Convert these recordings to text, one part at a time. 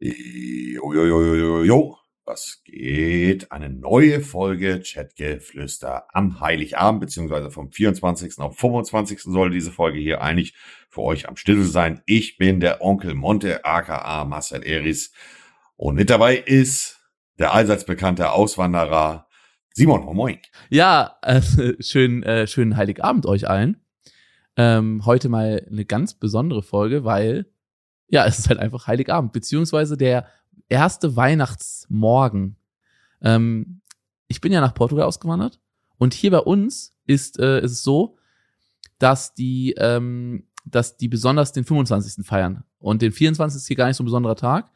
Jo, jo, jo, jo, jo. Was geht? Eine neue Folge Chatgeflüster am Heiligabend, beziehungsweise vom 24. auf 25. soll diese Folge hier eigentlich für euch am Stissel sein. Ich bin der Onkel Monte, aka Marcel Eris. Und mit dabei ist der allseits bekannte Auswanderer Simon. Moin. Ja, äh, schön, äh, schönen Heiligabend euch allen. Ähm, heute mal eine ganz besondere Folge, weil ja, es ist halt einfach Heiligabend, beziehungsweise der erste Weihnachtsmorgen. Ähm, ich bin ja nach Portugal ausgewandert und hier bei uns ist, äh, ist es so, dass die, ähm, dass die besonders den 25. feiern. Und den 24. ist hier gar nicht so ein besonderer Tag.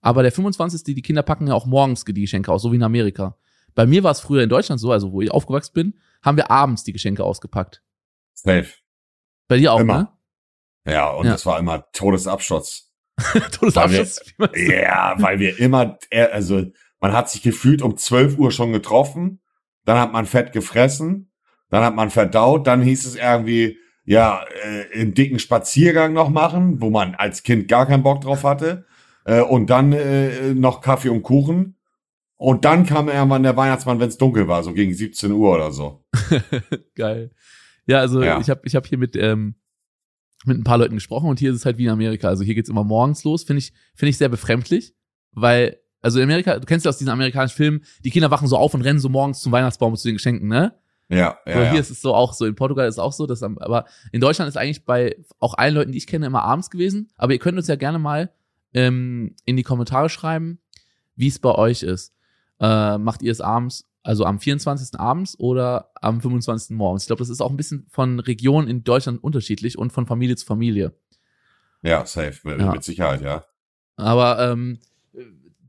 Aber der 25. die Kinder packen ja auch morgens die Geschenke aus, so wie in Amerika. Bei mir war es früher in Deutschland so, also wo ich aufgewachsen bin, haben wir abends die Geschenke ausgepackt. Safe. Bei dir auch, Immer. ne? Ja, und Ja. das war immer Todesabsturz. Todesabschluss. wie man- Ja, weil wir immer, also man hat sich gefühlt um 12 Uhr schon getroffen, dann hat man Fett gefressen, dann hat man verdaut, dann hieß es irgendwie, ja, äh, einen dicken Spaziergang noch machen, wo man als Kind gar keinen Bock drauf hatte, äh, und dann äh, noch Kaffee und Kuchen. Und dann kam irgendwann der Weihnachtsmann, wenn es dunkel war, so gegen 17 Uhr oder so. Geil. Ja, also Ja. ich habe ich hab hier mit, ähm, mit ein paar Leuten gesprochen und hier ist es halt wie in Amerika. Also hier geht's immer morgens los, finde ich, finde ich sehr befremdlich, weil, also in Amerika, du kennst ja aus diesen amerikanischen Filmen, die Kinder wachen so auf und rennen so morgens zum Weihnachtsbaum und zu den Geschenken, ne? Ja, ja, so, hier ja. ist es so auch so, in Portugal ist es auch so, dass, aber in Deutschland ist eigentlich bei auch allen Leuten, die ich kenne, immer abends gewesen. Aber ihr könnt uns ja gerne mal ähm, in die Kommentare schreiben, wie es bei euch ist. Äh, macht ihr es abends, also am 24. abends oder am 25. morgens? Ich glaube, das ist auch ein bisschen von Region in Deutschland unterschiedlich und von Familie zu Familie. ja, safe, mit, Ja. mit Sicherheit, ja. Aber ähm,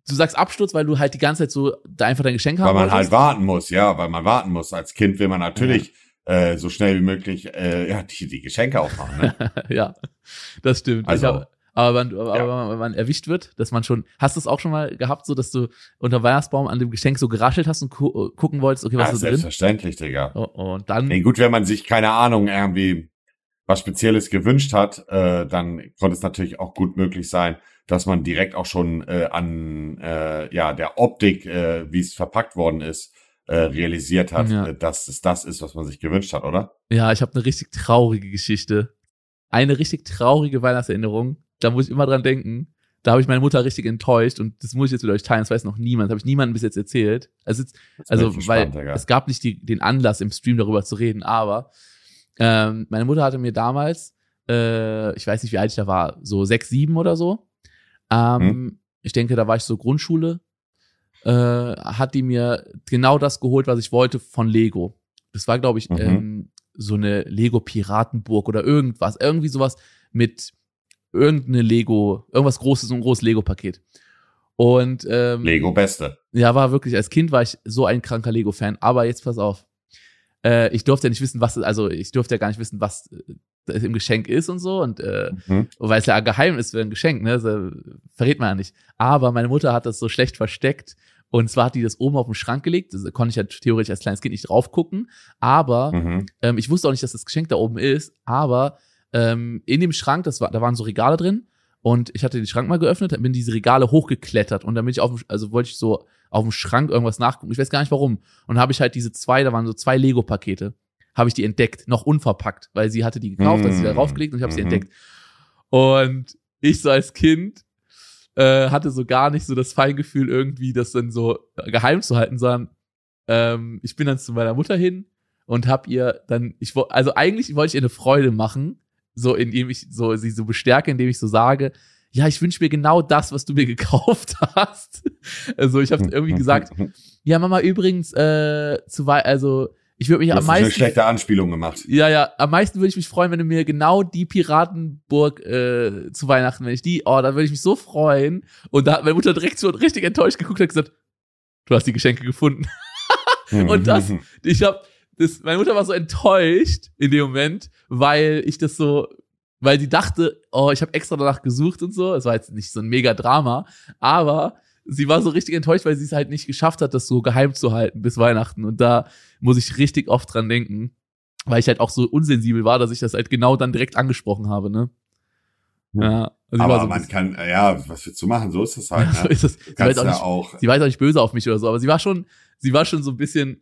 du sagst Absturz, weil du halt die ganze Zeit so da einfach dein Geschenk Weil haben man halt wolltest? warten muss, ja, weil man warten muss. Als Kind will man natürlich äh, so schnell wie möglich äh, ja, die, die Geschenke aufmachen. Ne? ja, das stimmt. Also, aber wenn, aber ja. wenn man erwischt wird, dass man schon, hast du es auch schon mal gehabt, so dass du unter Weihnachtsbaum an dem Geschenk so geraschelt hast und gu gucken wolltest, okay, was ja, ist da drin? selbstverständlich, Digga. Oh, oh, und dann, Nee, gut, wenn man sich, keine Ahnung, irgendwie was Spezielles gewünscht hat, äh, dann konnte es natürlich auch gut möglich sein, dass man direkt auch schon äh, an äh, ja der Optik, äh, wie es verpackt worden ist, äh, realisiert hat, Ja. äh, dass es das ist, was man sich gewünscht hat, oder? ja, ich habe eine richtig traurige Geschichte. Eine richtig traurige Weihnachtserinnerung. Da muss ich immer dran denken. Da habe ich meine Mutter richtig enttäuscht und das muss ich jetzt mit euch teilen. Das weiß noch niemand. Das habe ich niemandem bis jetzt erzählt. Also, jetzt, also weil Digga. es gab nicht die, den Anlass im Stream darüber zu reden, aber ähm, meine Mutter hatte mir damals, äh, ich weiß nicht, wie alt ich da war, so sechs, sieben oder so. Ähm, Hm. Ich denke, da war ich so Grundschule. Äh, hat die mir genau das geholt, was ich wollte von Lego. Das war, glaube ich, Mhm. ähm, so eine Lego-Piratenburg oder irgendwas. Irgendwie sowas mit irgendeine Lego, irgendwas Großes, so ein großes Lego-Paket. Und ähm, Lego Beste. ja, war wirklich, als Kind war ich so ein kranker Lego-Fan. Aber jetzt pass auf. Äh, ich durfte ja nicht wissen, was, also ich durfte ja gar nicht wissen, was äh, im Geschenk ist und so. Und äh, Mhm. weil es ja geheim ist für ein Geschenk, ne? Äh, verrät man ja nicht. Aber meine Mutter hat das so schlecht versteckt. Und zwar hat die das oben auf den Schrank gelegt. Das konnte ich ja theoretisch als kleines Kind nicht drauf gucken. Aber Mhm. ähm, ich wusste auch nicht, dass das Geschenk da oben ist, aber ähm, in dem Schrank, das war, da waren so Regale drin und ich hatte den Schrank mal geöffnet, dann bin diese Regale hochgeklettert und dann bin ich auf, dem- also wollte ich so auf dem Schrank irgendwas nachgucken. Ich weiß gar nicht warum. Und habe ich halt diese zwei, da waren so zwei Lego-Pakete, habe ich die entdeckt, noch unverpackt, weil sie hatte die gekauft, hat sie da Mm, draufgelegt und ich habe sie mhm. entdeckt. Und ich so als Kind äh, hatte so gar nicht so das Feingefühl irgendwie, das dann so geheim zu halten, sondern ähm, ich bin dann zu meiner Mutter hin und hab ihr dann, ich also eigentlich wollte ich ihr eine Freude machen, so indem ich so sie so bestärke, indem ich so sage, ja, ich wünsche mir genau das, was du mir gekauft hast. Also ich habe irgendwie gesagt, ja, Mama, übrigens, äh, zu wei also ich würde mich Du am hast eine meisten schlechte Anspielung gemacht. ja, ja, am meisten würde ich mich freuen, wenn du mir genau die Piratenburg äh, zu Weihnachten, wenn ich die, oh, da würde ich mich so freuen. Und da hat meine Mutter direkt so richtig enttäuscht geguckt und hat gesagt, du hast die Geschenke gefunden. Und das- Ich hab, das, meine Mutter war so enttäuscht in dem Moment, weil ich das so, weil sie dachte, oh, ich habe extra danach gesucht und so. Es war jetzt nicht so ein mega Drama, aber sie war so richtig enttäuscht, weil sie es halt nicht geschafft hat, das so geheim zu halten bis Weihnachten. Und da muss ich richtig oft dran denken, weil ich halt auch so unsensibel war, dass ich das halt genau dann direkt angesprochen habe, ne? Ja. Also aber so man kann, ja, was willst du machen? So ist das halt. so Ne? ist es. Sie war, jetzt auch ja nicht, auch. sie war jetzt auch nicht böse auf mich oder so, aber sie war schon, sie war schon so ein bisschen.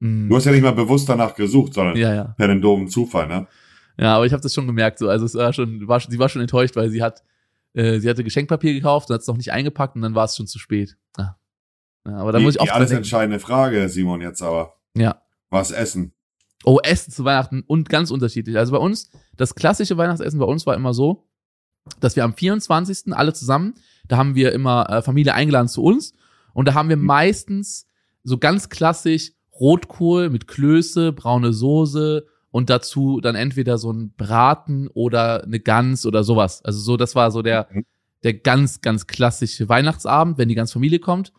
Mm, Du hast ja nicht mal bewusst danach gesucht, sondern ja, ja. per den doofen Zufall, ne? Ja, aber ich habe das schon gemerkt. So, also es war schon, war, schon- sie war schon enttäuscht, weil sie hat, äh, sie hatte Geschenkpapier gekauft und hat es noch nicht eingepackt und dann war es schon zu spät. Ja. ja aber da die, muss ich die oft alles denken. entscheidende Frage, Simon, jetzt aber. Ja. Was essen? Oh, Essen zu Weihnachten und ganz unterschiedlich. Also bei uns, das klassische Weihnachtsessen bei uns war immer so, dass wir am 24. alle zusammen, da haben wir immer äh, Familie eingeladen zu uns und da haben wir Mhm. meistens so ganz klassisch Rotkohl mit Klöße, braune Soße und dazu dann entweder so ein Braten oder eine Gans oder sowas. Also so, das war so der, Mhm. der ganz, ganz klassische Weihnachtsabend, wenn die ganze Familie kommt.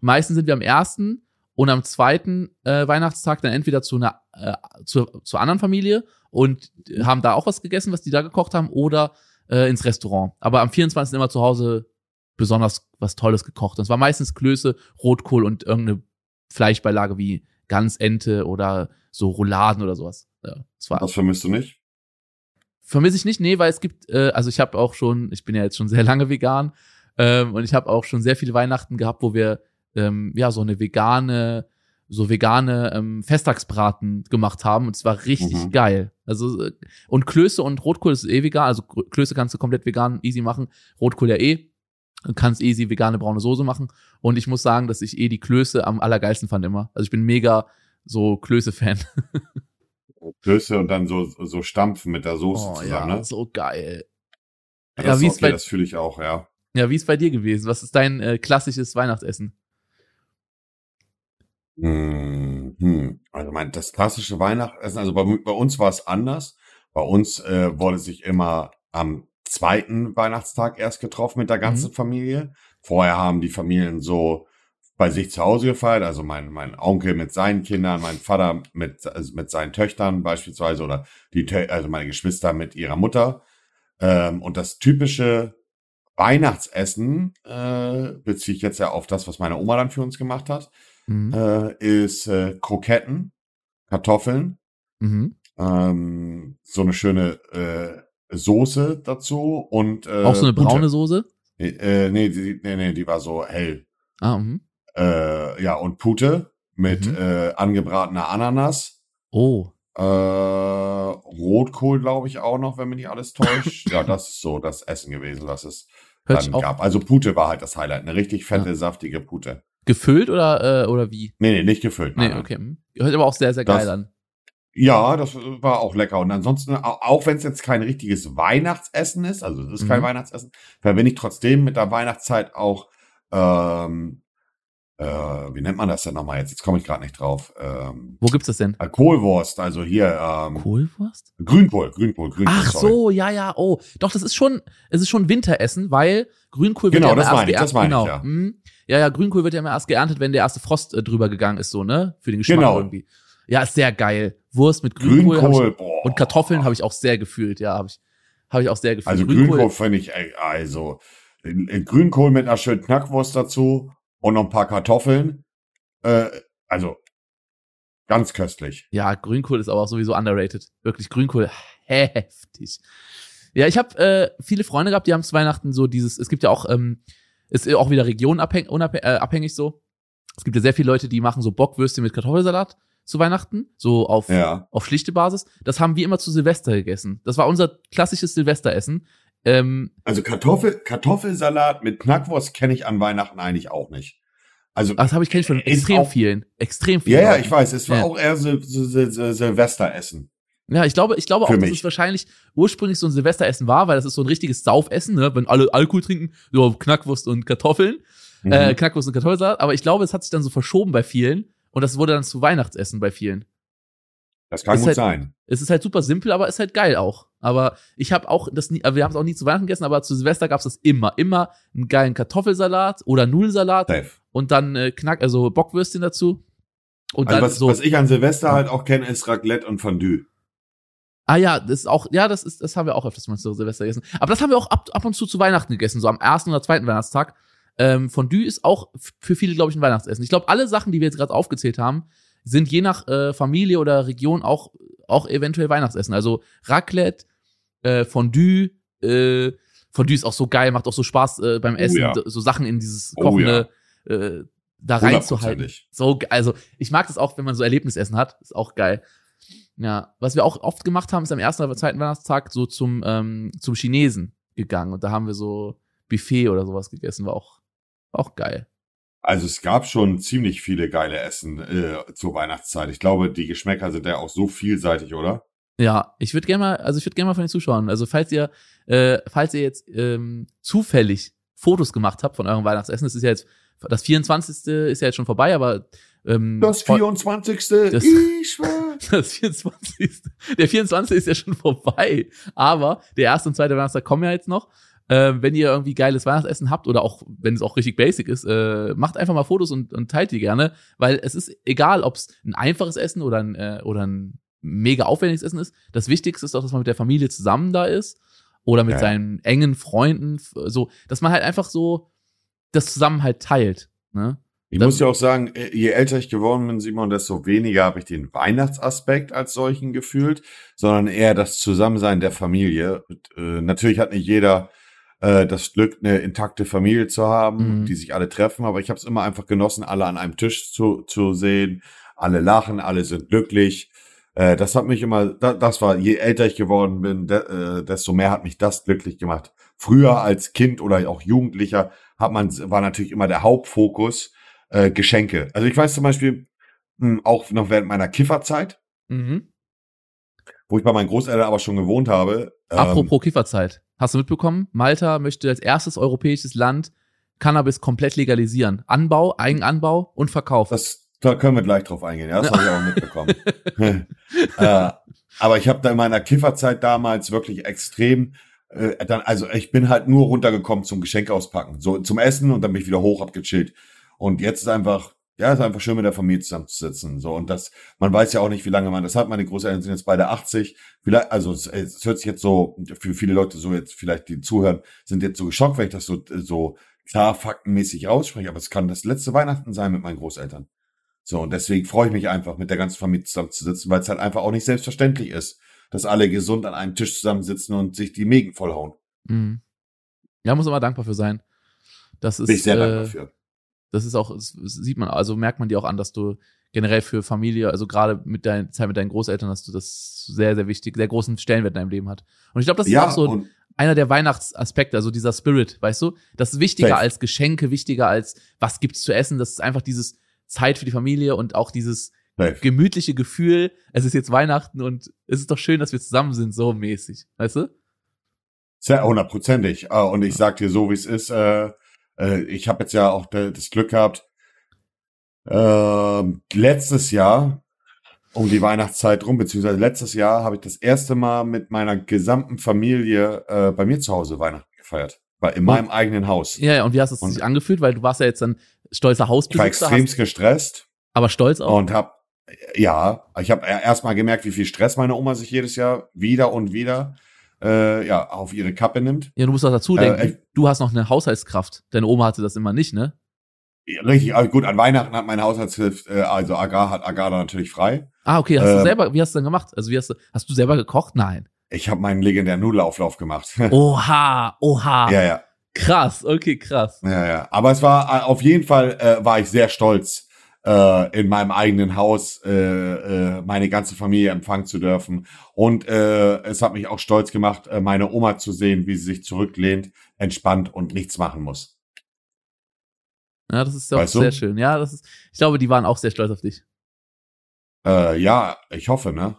Meistens sind wir am ersten und am zweiten äh, Weihnachtstag dann entweder zu einer äh, zur, zur anderen Familie und haben da auch was gegessen, was die da gekocht haben, oder äh, ins Restaurant. Aber am 24. immer zu Hause besonders was Tolles gekocht. Und es war meistens Klöße, Rotkohl und irgendeine Fleischbeilage wie Gans, Ente oder so Rouladen oder sowas. Ja, das war Was vermisst du nicht? Vermisse ich nicht, nee, weil es gibt, äh, also ich habe auch schon, ich bin ja jetzt schon sehr lange vegan ähm, und ich habe auch schon sehr viele Weihnachten gehabt, wo wir ähm, ja so eine vegane, so vegane ähm, Festtagsbraten gemacht haben und es war richtig Mhm. geil. Also äh, und Klöße und Rotkohl ist eh vegan, also Klöße kannst du komplett vegan easy machen, Rotkohl ja eh. Du kannst easy vegane braune Soße machen und ich muss sagen, dass ich eh die Klöße am allergeilsten fand immer. Also ich bin mega so Klöße-Fan. Klöße und dann so, so stampfen mit der Soße Oh zusammen, ja, ne? so geil. Ja, Ja, das, wie ist ist okay, bei- das fühle ich auch, ja. Ja, wie ist bei dir gewesen? Was ist dein äh, klassisches Weihnachtsessen? Hm, hm. Also mein, das klassische Weihnachtsessen, also bei, bei uns war es anders. Bei uns äh, wurde sich immer am zweiten Weihnachtstag erst getroffen mit der ganzen Familie. Vorher haben die Familien so bei sich zu Hause gefeiert, also mein, mein Onkel mit seinen Kindern, mein Vater mit, also mit seinen Töchtern beispielsweise oder die, also meine Geschwister mit ihrer Mutter. Ähm, und das typische Weihnachtsessen äh, beziehe ich jetzt ja auf das, was meine Oma dann für uns gemacht hat Mhm. äh, ist äh, Kroketten, Kartoffeln, Mhm. ähm, so eine schöne äh, Soße dazu und äh, Auch so eine braune Soße? Äh, nee, die, nee, nee, die war so hell. Ah, mhm. Äh, ja, und Pute mit Mhm. äh, angebratener Ananas. Oh. Äh, Rotkohl, glaube ich, auch noch, wenn mich nicht alles täuscht. ja, das ist so das Essen gewesen, was es Hört dann gab. Also Pute war halt das Highlight. Eine richtig fette, saftige Pute. gefüllt oder, äh, oder wie? Nee, nee, nicht gefüllt. Nein. okay. mhm. Hört aber auch sehr, sehr geil Das- an. Ja, das war auch lecker. Und ansonsten, au- auch wenn es jetzt kein richtiges Weihnachtsessen ist, also es ist kein Mhm. Weihnachtsessen, verbinde ich trotzdem mit der Weihnachtszeit auch, ähm, äh, wie nennt man das denn nochmal jetzt? Jetzt komme ich gerade nicht drauf. Ähm, Wo gibt's das denn? äh, Kohlwurst, also hier ähm, Kohlwurst? Grünkohl, Grünkohl, Grünkohl. Ach sorry. so, ja, ja, oh. Doch, das ist schon, es ist schon Winteressen, weil Grünkohl wird Genau, ja immer das erst meine ich, das meine ich, genau. ja. mhm. ja, ja, Grünkohl wird ja immer erst geerntet, wenn der erste Frost äh, drüber gegangen ist, so, ne? Für den Geschmack Genau. irgendwie. Ja, ist sehr geil. Wurst mit Grünkohl, hab Grünkohl, ich, und Kartoffeln habe ich auch sehr gefühlt, ja, habe ich, habe ich auch sehr gefühlt. Also Grünkohl finde ich, also Grünkohl mit einer schönen Knackwurst dazu und noch ein paar Kartoffeln. Äh, also ganz köstlich. Ja, Grünkohl ist aber auch sowieso underrated. Wirklich Grünkohl heftig. Ja, ich habe äh, viele Freunde gehabt, die haben zu Weihnachten so dieses, es gibt ja auch, ähm, ist auch wieder regionabhängig äh, abhängig so. Es gibt ja sehr viele Leute, die machen so Bockwürste mit Kartoffelsalat zu Weihnachten, so auf, Ja. auf schlichte Basis. Das haben wir immer zu Silvester gegessen. Das war unser klassisches Silvesteressen. Ähm, Also Kartoffel, Kartoffelsalat mit Knackwurst kenne ich an Weihnachten eigentlich auch nicht. Also das habe ich kenn ich von extrem auch- vielen. Extrem vielen. ja, ja, ich weiß, es war Ja. auch eher Sil Sil Sil Silvesteressen. Ja, ich glaube, ich glaube auch, Für dass mich. es wahrscheinlich ursprünglich so ein Silvesteressen war, weil das ist so ein richtiges Saufessen, ne? wenn alle Alkohol trinken, so Knackwurst und Kartoffeln, Mhm. äh, Knackwurst und Kartoffelsalat. Aber ich glaube, es hat sich dann so verschoben bei vielen und das wurde dann zu Weihnachtsessen bei vielen. das kann ist gut halt- sein. Es ist halt super simpel, aber ist halt geil auch. Aber ich habe auch das nie, aber wir haben es auch nie zu Weihnachten gegessen, aber zu Silvester gab's das immer, immer einen geilen Kartoffelsalat oder Nudelsalat Safe. und dann äh, Knack, also Bockwürstchen dazu. Und Also dann was, so. was ich an Silvester halt auch kenne, ist Raclette und Fondue. Ah ja, das ist auch, ja, das ist, das haben wir auch öfters mal zu Silvester gegessen. Aber das haben wir auch ab, ab und zu zu Weihnachten gegessen, so am ersten oder zweiten Weihnachtstag. Ähm, Fondue ist auch für viele, glaube ich, ein Weihnachtsessen. Ich glaube, alle Sachen, die wir jetzt gerade aufgezählt haben, sind je nach äh, Familie oder Region auch, auch eventuell Weihnachtsessen. Also Raclette, äh, Fondue, äh, Fondue ist auch so geil, macht auch so Spaß äh, beim Essen, ja. so Sachen in dieses Oh Kochende äh, da reinzuhalten. So, also ich mag das auch, wenn man so Erlebnisessen hat, ist auch geil. Ja, was wir auch oft gemacht haben, ist am ersten oder zweiten Weihnachtstag so zum ähm, zum Chinesen gegangen und da haben wir so Buffet oder sowas gegessen, war auch auch geil. Also es gab schon ziemlich viele geile Essen äh, zur Weihnachtszeit. Ich glaube, die Geschmäcker sind ja auch so vielseitig, oder? Ja, ich würde gerne mal, also ich würde gerne mal von den Zuschauern, also falls ihr, äh, falls ihr jetzt ähm, zufällig Fotos gemacht habt von eurem Weihnachtsessen, das ist ja jetzt, das 24. ist ja jetzt schon vorbei, aber ähm, Das vor- 24. Das- ich war. das 24. Der 24. ist ja schon vorbei, aber der erste und zweite Weihnachtstag kommen ja jetzt noch. Ähm, wenn ihr irgendwie geiles Weihnachtsessen habt oder auch wenn es auch richtig basic ist, äh, macht einfach mal Fotos und, und teilt die gerne, weil es ist egal, ob es ein einfaches Essen oder ein, äh, oder ein mega aufwendiges Essen ist. Das Wichtigste ist doch, dass man mit der Familie zusammen da ist oder mit Ja. seinen engen Freunden, so, dass man halt einfach so das zusammen halt teilt. Ne? Ich Das- muss ja auch sagen, äh, je älter ich geworden bin, Simon, desto weniger habe ich den Weihnachtsaspekt als solchen gefühlt, sondern eher das Zusammensein der Familie. Und, äh, natürlich hat nicht jeder äh, das Glück, eine intakte Familie zu haben, Mhm. die sich alle treffen, aber ich habe es immer einfach genossen, alle an einem Tisch zu, zu sehen. Alle lachen, alle sind glücklich. Äh, das hat mich immer, da, das war, je älter ich geworden bin, de, äh, desto mehr hat mich das glücklich gemacht. Früher als Kind oder auch Jugendlicher hat man, war natürlich immer der Hauptfokus, äh, Geschenke. Also ich weiß zum Beispiel, mh, auch noch während meiner Kifferzeit, Mhm. wo ich bei meinen Großeltern aber schon gewohnt habe. ähm, Apropos Kifferzeit. Hast du mitbekommen? Malta möchte als erstes europäisches Land Cannabis komplett legalisieren. Anbau, Eigenanbau und Verkauf. das, da können wir gleich drauf eingehen. Ja, das habe ich auch mitbekommen. äh, aber ich habe da in meiner Kifferzeit damals wirklich extrem, äh, dann, also ich bin halt nur runtergekommen zum Geschenke auspacken, so zum Essen und dann bin ich wieder hoch, hab gechillt. Und jetzt ist einfach, ja, ist einfach schön mit der Familie zusammenzusitzen. So und das, man weiß ja auch nicht, wie lange man das hat. Meine Großeltern sind jetzt beide 80. Vielleicht, also es, es hört sich jetzt so für viele Leute so jetzt vielleicht die zuhören, sind jetzt so geschockt, weil ich das so so klar faktenmäßig ausspreche. Aber es kann das letzte Weihnachten sein mit meinen Großeltern. So, und deswegen freue ich mich einfach, mit der ganzen Familie zusammenzusitzen, weil es halt einfach auch nicht selbstverständlich ist, dass alle gesund an einem Tisch zusammensitzen und sich die Mägen vollhauen. Mhm. Ja, muss mal dankbar für sein. Das ist, Bin ich sehr äh, dankbar für. Das ist auch, das sieht man, also merkt man dir auch an, dass du generell für Familie, also gerade mit deiner Zeit mit deinen Großeltern, dass du das sehr, sehr wichtig, sehr großen Stellenwert in deinem Leben hat. Und ich glaube, das ist Ja, auch so einer der Weihnachtsaspekte, also dieser Spirit, weißt du? Das ist wichtiger Safe. als Geschenke, wichtiger als was gibt's zu essen. Das ist einfach dieses Zeit für die Familie und auch dieses safe. gemütliche Gefühl, es ist jetzt Weihnachten und es ist doch schön, dass wir zusammen sind, so mäßig, weißt du? Sehr hundertprozentig. Äh, Und ich sag dir so, wie es ist. Äh, äh, ich habe jetzt ja auch das Glück gehabt, ähm, letztes Jahr um die Weihnachtszeit rum, beziehungsweise letztes Jahr habe ich das erste Mal mit meiner gesamten Familie äh, bei mir zu Hause Weihnachten gefeiert. Bei, in meinem eigenen Haus. Ja, ja, und wie hast du es Und- sich angefühlt? Weil du warst ja jetzt dann stolzer Ich war Hausbesitzer, extremst hast, gestresst aber stolz auch. und habe ja, ich habe erst mal gemerkt, wie viel Stress meine Oma sich jedes Jahr wieder und wieder äh, ja auf ihre Kappe nimmt. ja, du musst auch dazu Äh, denken, ich- du hast noch eine Haushaltskraft. Deine Oma hatte das immer nicht, ne? Ja, Richtig, also gut, an Weihnachten hat meine Haushaltshilfe, äh, also Agar hat Agar da natürlich frei. Ah, okay, hast du Ähm, selber, wie hast du denn gemacht? Also wie hast du, hast du selber gekocht? Nein. Ich habe meinen legendären Nudelauflauf gemacht. Oha, oha. ja, ja, Krass, okay, krass. ja, ja. Aber es war äh, auf jeden Fall äh, war ich sehr stolz, äh, in meinem eigenen Haus äh, äh, meine ganze Familie empfangen zu dürfen. Und äh, es hat mich auch stolz gemacht, äh, meine Oma zu sehen, wie sie sich zurücklehnt, entspannt und nichts machen muss. Ja, das ist du? sehr schön. Ja, das ist, ich glaube, die waren auch sehr stolz auf dich. Äh, ja, ich hoffe, ne?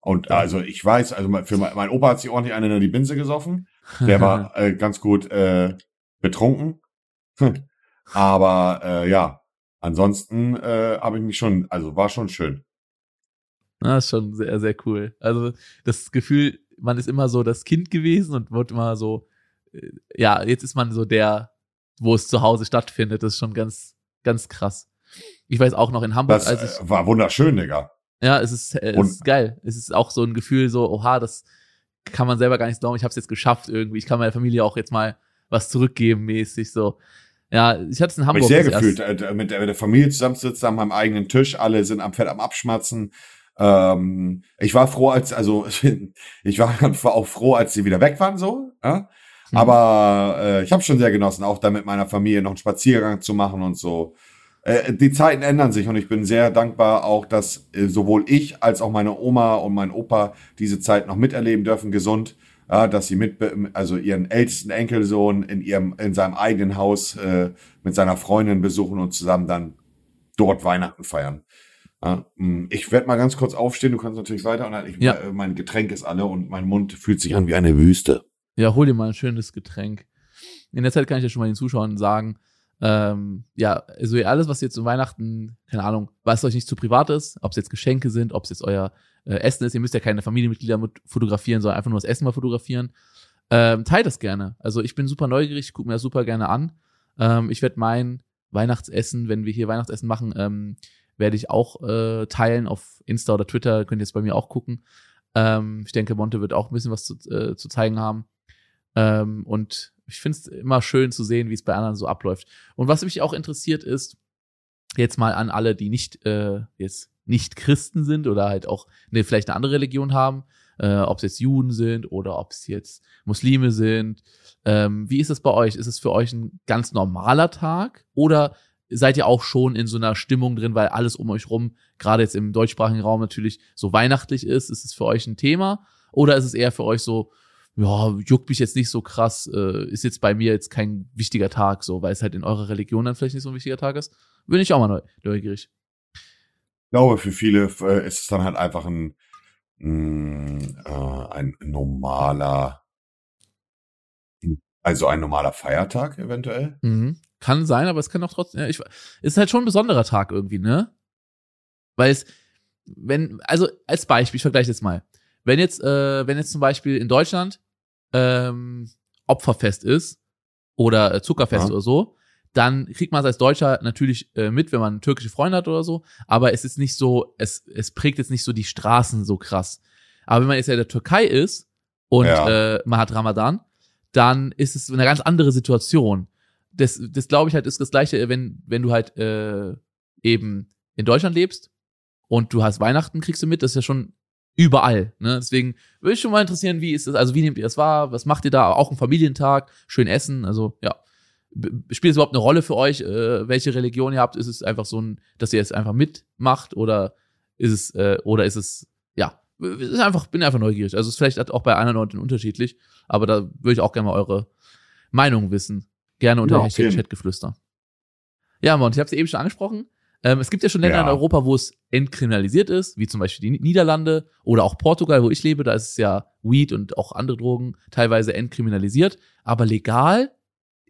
Und also ich weiß, also mein- für mein, mein Opa hat sich ordentlich eine in die Binse gesoffen. Der war äh, ganz gut äh, betrunken. Aber äh, ja, ansonsten äh, habe ich mich schon, also war schon schön. Das ist schon sehr, sehr cool. Also das Gefühl, man ist immer so das Kind gewesen und wird immer so, äh, ja, jetzt ist man so der, wo es zu Hause stattfindet. Das ist schon ganz, ganz krass. Ich weiß auch noch in Hamburg, Das als ich, äh, war wunderschön, Digga. ja, es ist, äh, es und- ist geil. Es ist auch so ein Gefühl, so, oha, das kann man selber gar nicht glauben. Ich habe es jetzt geschafft irgendwie. Ich kann meiner Familie auch jetzt mal was zurückgeben, mäßig so. Ja, ich hatte es in Hab Hamburg. ich sehr gefühlt, äh, mit der, mit der Familie zusammensitzen an meinem eigenen Tisch, alle sind am Fett am Abschmatzen. Ähm, ich war froh, als, also ich war auch froh, als sie wieder weg waren, so. Ja? Mhm. Aber äh, ich habe schon sehr genossen, auch da mit meiner Familie noch einen Spaziergang zu machen und so. Äh, die Zeiten ändern sich und ich bin sehr dankbar auch, dass äh, sowohl ich als auch meine Oma und mein Opa diese Zeit noch miterleben dürfen, gesund. Ja, dass sie mit, also ihren ältesten Enkelsohn in ihrem, in seinem eigenen Haus äh, mit seiner Freundin besuchen und zusammen dann dort Weihnachten feiern. Ja, mm, ich werde mal ganz kurz aufstehen, du kannst natürlich weiter. Und ich, ja. Äh, mein Getränk ist alle und mein Mund fühlt sich an wie eine Wüste. Ja, hol dir mal ein schönes Getränk. In der Zeit kann ich ja schon mal den Zuschauern sagen, ähm, ja, also alles, was jetzt zu Weihnachten, keine Ahnung, was euch nicht zu privat ist, ob es jetzt Geschenke sind, ob es jetzt euer äh, Essen ist, ihr müsst ja keine Familienmitglieder mit fotografieren, sondern einfach nur das Essen mal fotografieren. Ähm, teilt das gerne. Also ich bin super neugierig, gucke mir das super gerne an. Ähm, ich werde mein Weihnachtsessen, wenn wir hier Weihnachtsessen machen, ähm, werde ich auch äh, teilen auf Insta oder Twitter, könnt ihr jetzt bei mir auch gucken. Ähm, ich denke, Monte wird auch ein bisschen was zu, äh, zu zeigen haben. Ähm, und ich finde es immer schön zu sehen, wie es bei anderen so abläuft. Und was mich auch interessiert ist, jetzt mal an alle, die nicht äh, jetzt nicht Christen sind oder halt auch ne, vielleicht eine andere Religion haben, äh, ob es jetzt Juden sind oder ob es jetzt Muslime sind. Ähm, wie ist es bei euch? Ist es für euch ein ganz normaler Tag oder seid ihr auch schon in so einer Stimmung drin, weil alles um euch rum, gerade jetzt im deutschsprachigen Raum natürlich so weihnachtlich ist? Ist es für euch ein Thema? Oder ist es eher für euch so, ja, juckt mich jetzt nicht so krass, äh, ist jetzt bei mir jetzt kein wichtiger Tag, so, weil es halt in eurer Religion dann vielleicht nicht so ein wichtiger Tag ist. Bin ich auch mal neugierig. Ich glaube, für viele äh, ist es dann halt einfach ein, mh, mm, äh, ein normaler, also ein normaler Feiertag eventuell. Mhm. Kann sein, aber es kann auch trotzdem, ja, ich, ist halt schon ein besonderer Tag irgendwie, ne? Weil es, wenn, also als Beispiel, ich vergleiche jetzt mal. Wenn jetzt, äh, wenn jetzt zum Beispiel in Deutschland ähm, Opferfest ist oder äh, Zuckerfest ja. oder so, dann kriegt man es als Deutscher natürlich äh, mit, wenn man türkische Freunde hat oder so. Aber es ist nicht so, es, es prägt jetzt nicht so die Straßen so krass. Aber wenn man jetzt ja in der Türkei ist und ja. äh, man hat Ramadan, dann ist es eine ganz andere Situation. Das, das glaube ich halt ist das gleiche, wenn, wenn du halt äh, eben in Deutschland lebst und du hast Weihnachten, kriegst du mit, das ist ja schon überall. Ne? Deswegen würde ich schon mal interessieren, wie ist das, also wie nehmt ihr das wahr? Was macht ihr da? Auch ein Familientag, schön essen, also ja. Spielt es überhaupt eine Rolle für euch, äh, welche Religion ihr habt? Ist es einfach so ein, dass ihr es einfach mitmacht oder ist es, äh, oder ist es, ja, ist einfach, bin einfach neugierig. Also es ist vielleicht auch bei anderen Leuten unterschiedlich, aber da würde ich auch gerne mal eure Meinung wissen. Gerne unter ja, Hashtag Chatgeflüster. Ja, Mont, ich habe es eben schon angesprochen. Ähm, es gibt ja schon Länder ja. in Europa, wo es entkriminalisiert ist, wie zum Beispiel die Niederlande oder auch Portugal, wo ich lebe. Da ist es ja Weed und auch andere Drogen teilweise entkriminalisiert. Aber legal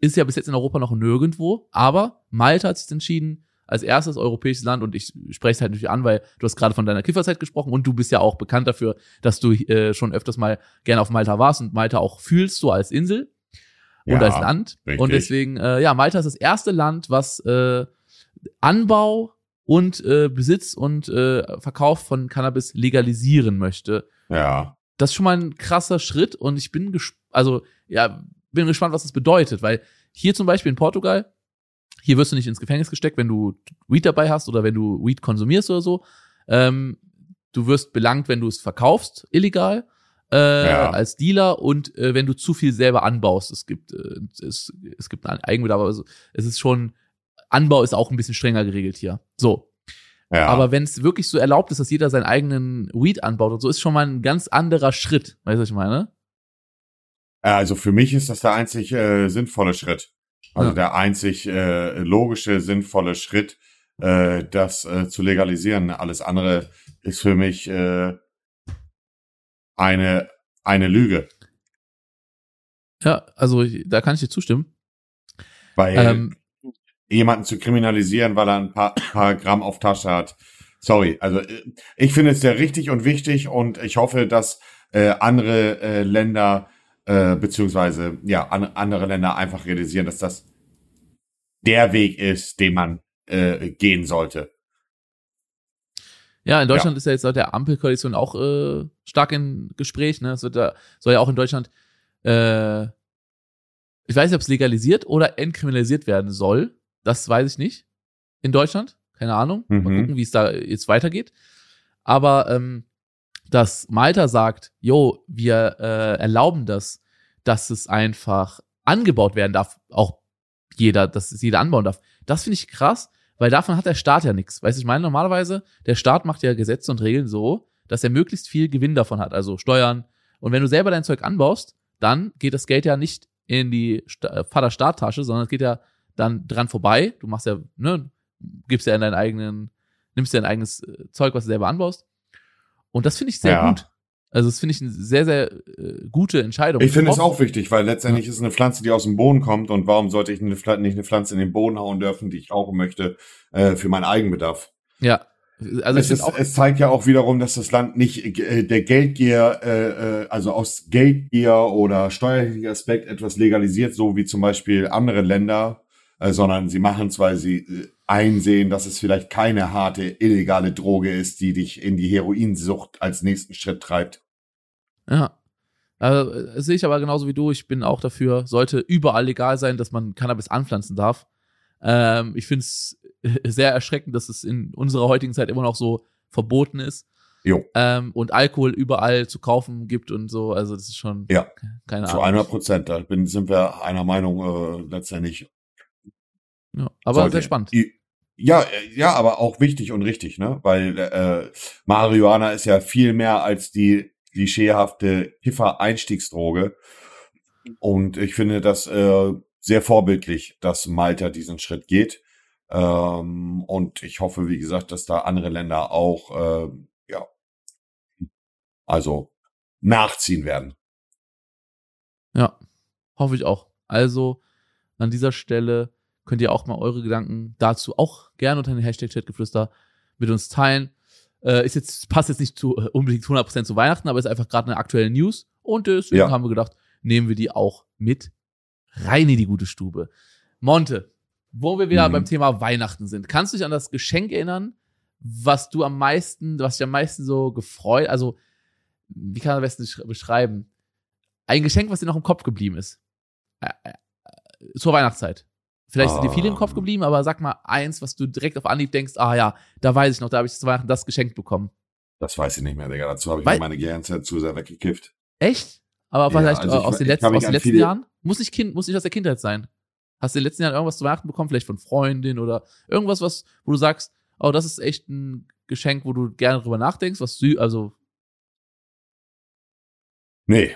ist ja bis jetzt in Europa noch nirgendwo. Aber Malta hat sich entschieden, als erstes europäisches Land, und ich spreche es halt natürlich an, weil du hast gerade von deiner Kifferzeit gesprochen und du bist ja auch bekannt dafür, dass du äh, schon öfters mal gerne auf Malta warst und Malta auch fühlst, so als Insel und ja, als Land. Richtig. Und deswegen, äh, ja, Malta ist das erste Land, was äh, Anbau und äh, Besitz und äh, Verkauf von Cannabis legalisieren möchte. Ja. Das ist schon mal ein krasser Schritt und ich bin gespannt, also ja, bin gespannt, was das bedeutet, weil hier zum Beispiel in Portugal, hier wirst du nicht ins Gefängnis gesteckt, wenn du Weed dabei hast oder wenn du Weed konsumierst oder so. Ähm, du wirst belangt, wenn du es verkaufst, illegal. Äh, ja. als Dealer und äh, wenn du zu viel selber anbaust. Es gibt, äh, es, es gibt einen Eigenbedarf, also es ist schon Anbau ist auch ein bisschen strenger geregelt hier. So. Ja. Aber wenn es wirklich so erlaubt ist, dass jeder seinen eigenen Weed anbaut und so, ist schon mal ein ganz anderer Schritt. Weißt du, was ich meine? Also für mich ist das der einzig äh, sinnvolle Schritt. Also ja. der einzig äh, logische, sinnvolle Schritt, äh, das äh, zu legalisieren. Alles andere ist für mich äh, eine, eine Lüge. Ja, also da kann ich dir zustimmen. Weil ähm, jemanden zu kriminalisieren, weil er ein paar, paar Gramm auf Tasche hat. Sorry, also äh, ich finde es sehr richtig und wichtig und ich hoffe, dass äh, andere äh, Länder äh, beziehungsweise ja an, andere Länder einfach realisieren, dass das der Weg ist, den man äh, gehen sollte. Ja, in Deutschland ja. ist ja jetzt seit der Ampelkoalition auch äh, stark im Gespräch. Ne? Es wird da, soll ja auch in Deutschland, äh, ich weiß nicht, ob es legalisiert oder entkriminalisiert werden soll. Das weiß ich nicht. In Deutschland. Keine Ahnung. Mhm. Mal gucken, wie es da jetzt weitergeht. Aber ähm, dass Malta sagt, jo, wir äh, erlauben das, dass es einfach angebaut werden darf, auch jeder, dass es jeder anbauen darf. Das finde ich krass, weil davon hat der Staat ja nichts. Weißt du, ich meine, normalerweise, der Staat macht ja Gesetze und Regeln so, dass er möglichst viel Gewinn davon hat, also Steuern. Und wenn du selber dein Zeug anbaust, dann geht das Geld ja nicht in die äh, Vater-Staat-Tasche, sondern es geht ja dann dran vorbei. Du machst ja, ne, gibst ja in deinen eigenen, nimmst ja dein eigenes äh, Zeug, was du selber anbaust. Und das finde ich sehr ja. gut. Also das finde ich eine sehr, sehr äh, gute Entscheidung. Ich finde es auch wichtig, weil letztendlich ja. ist eine Pflanze, die aus dem Boden kommt und warum sollte ich eine, nicht eine Pflanze in den Boden hauen dürfen, die ich rauchen möchte, äh, für meinen Eigenbedarf. Ja. Also es, ist, auch es zeigt ja auch wiederum, dass das Land nicht äh, der Geldgier, äh, äh, also aus Geldgier oder steuerlichen Aspekt etwas legalisiert, so wie zum Beispiel andere Länder, äh, sondern sie machen es, weil sie äh, einsehen, dass es vielleicht keine harte illegale Droge ist, die dich in die Heroinsucht als nächsten Schritt treibt. Ja. Also, das sehe ich aber genauso wie du. Ich bin auch dafür, sollte überall legal sein, dass man Cannabis anpflanzen darf. Ähm, ich finde es sehr erschreckend, dass es in unserer heutigen Zeit immer noch so verboten ist. Jo. Ähm, und Alkohol überall zu kaufen gibt und so. Also das ist schon ja. keine Ahnung. Zu 100 Prozent. Da bin, sind wir einer Meinung äh, letztendlich. Ja, aber sollte, sehr spannend. Ja, äh, ja, aber auch wichtig und richtig, ne? Weil äh, Marihuana ist ja viel mehr als die klischeehafte Kiffer-Einstiegsdroge. Und ich finde das äh, sehr vorbildlich, dass Malta diesen Schritt geht. Ähm, und ich hoffe, wie gesagt, dass da andere Länder auch, äh, ja, also nachziehen werden. Ja, hoffe ich auch. Also an dieser Stelle könnt ihr auch mal eure Gedanken dazu auch gerne unter den Hashtag Chatgeflüster mit uns teilen. Äh, ist jetzt, passt jetzt nicht zu, äh, unbedingt 100% zu Weihnachten, aber ist einfach gerade eine aktuelle News. Und deswegen ja. haben wir gedacht, nehmen wir die auch mit rein in die gute Stube. Monte, wo wir wieder mhm. beim Thema Weihnachten sind. Kannst du dich an das Geschenk erinnern, was du am meisten, was dich am meisten so gefreut, also, wie kann man am besten beschreiben? Ein Geschenk, was dir noch im Kopf geblieben ist. Äh, zur Weihnachtszeit. Vielleicht sind dir viele im Kopf ah. geblieben, aber sag mal eins, was du direkt auf Anhieb denkst, ah ja, da weiß ich noch, da habe ich zu Weihnachten das geschenkt bekommen. Das weiß ich nicht mehr, Digga. Dazu habe ich Weil, meine Gehirnzeit zu sehr weggekifft. Echt? Aber ja, vielleicht also aus, ich, den letzten, aus den letzten Jahren? Muss nicht, kind, muss nicht aus der Kindheit sein. Hast du in den letzten Jahren irgendwas zu Weihnachten bekommen? Vielleicht von Freundin oder irgendwas, was, wo du sagst, oh, das ist echt ein Geschenk, wo du gerne drüber nachdenkst, was du, also. Nee.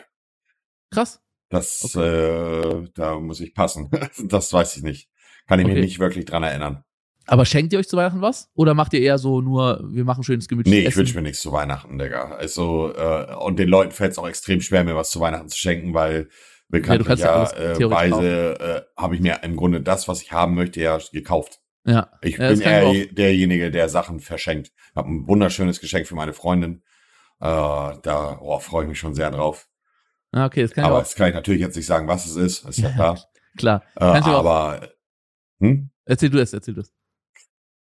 Krass. Das, okay. äh, da muss ich passen. das weiß ich nicht. Kann ich okay. mir nicht wirklich dran erinnern. Aber schenkt ihr euch zu Weihnachten was? Oder macht ihr eher so nur, wir machen schönes Gemüse? Nee, ich wünsche mir nichts zu Weihnachten, Digga. Also, äh, und den Leuten fällt es auch extrem schwer, mir was zu Weihnachten zu schenken, weil bekanntlich ja, ja äh, Weise äh, habe ich mir im Grunde das, was ich haben möchte, ja gekauft. Ja. Ich ja, bin eher derjenige, der Sachen verschenkt. Ich habe ein wunderschönes Geschenk für meine Freundin. Äh, da oh, freue ich mich schon sehr drauf. Ah, okay, das kann aber ich auch. das kann ich natürlich jetzt nicht sagen, was es ist, ist ja klar. klar. Äh, aber hm? erzähl du es, erzähl du es.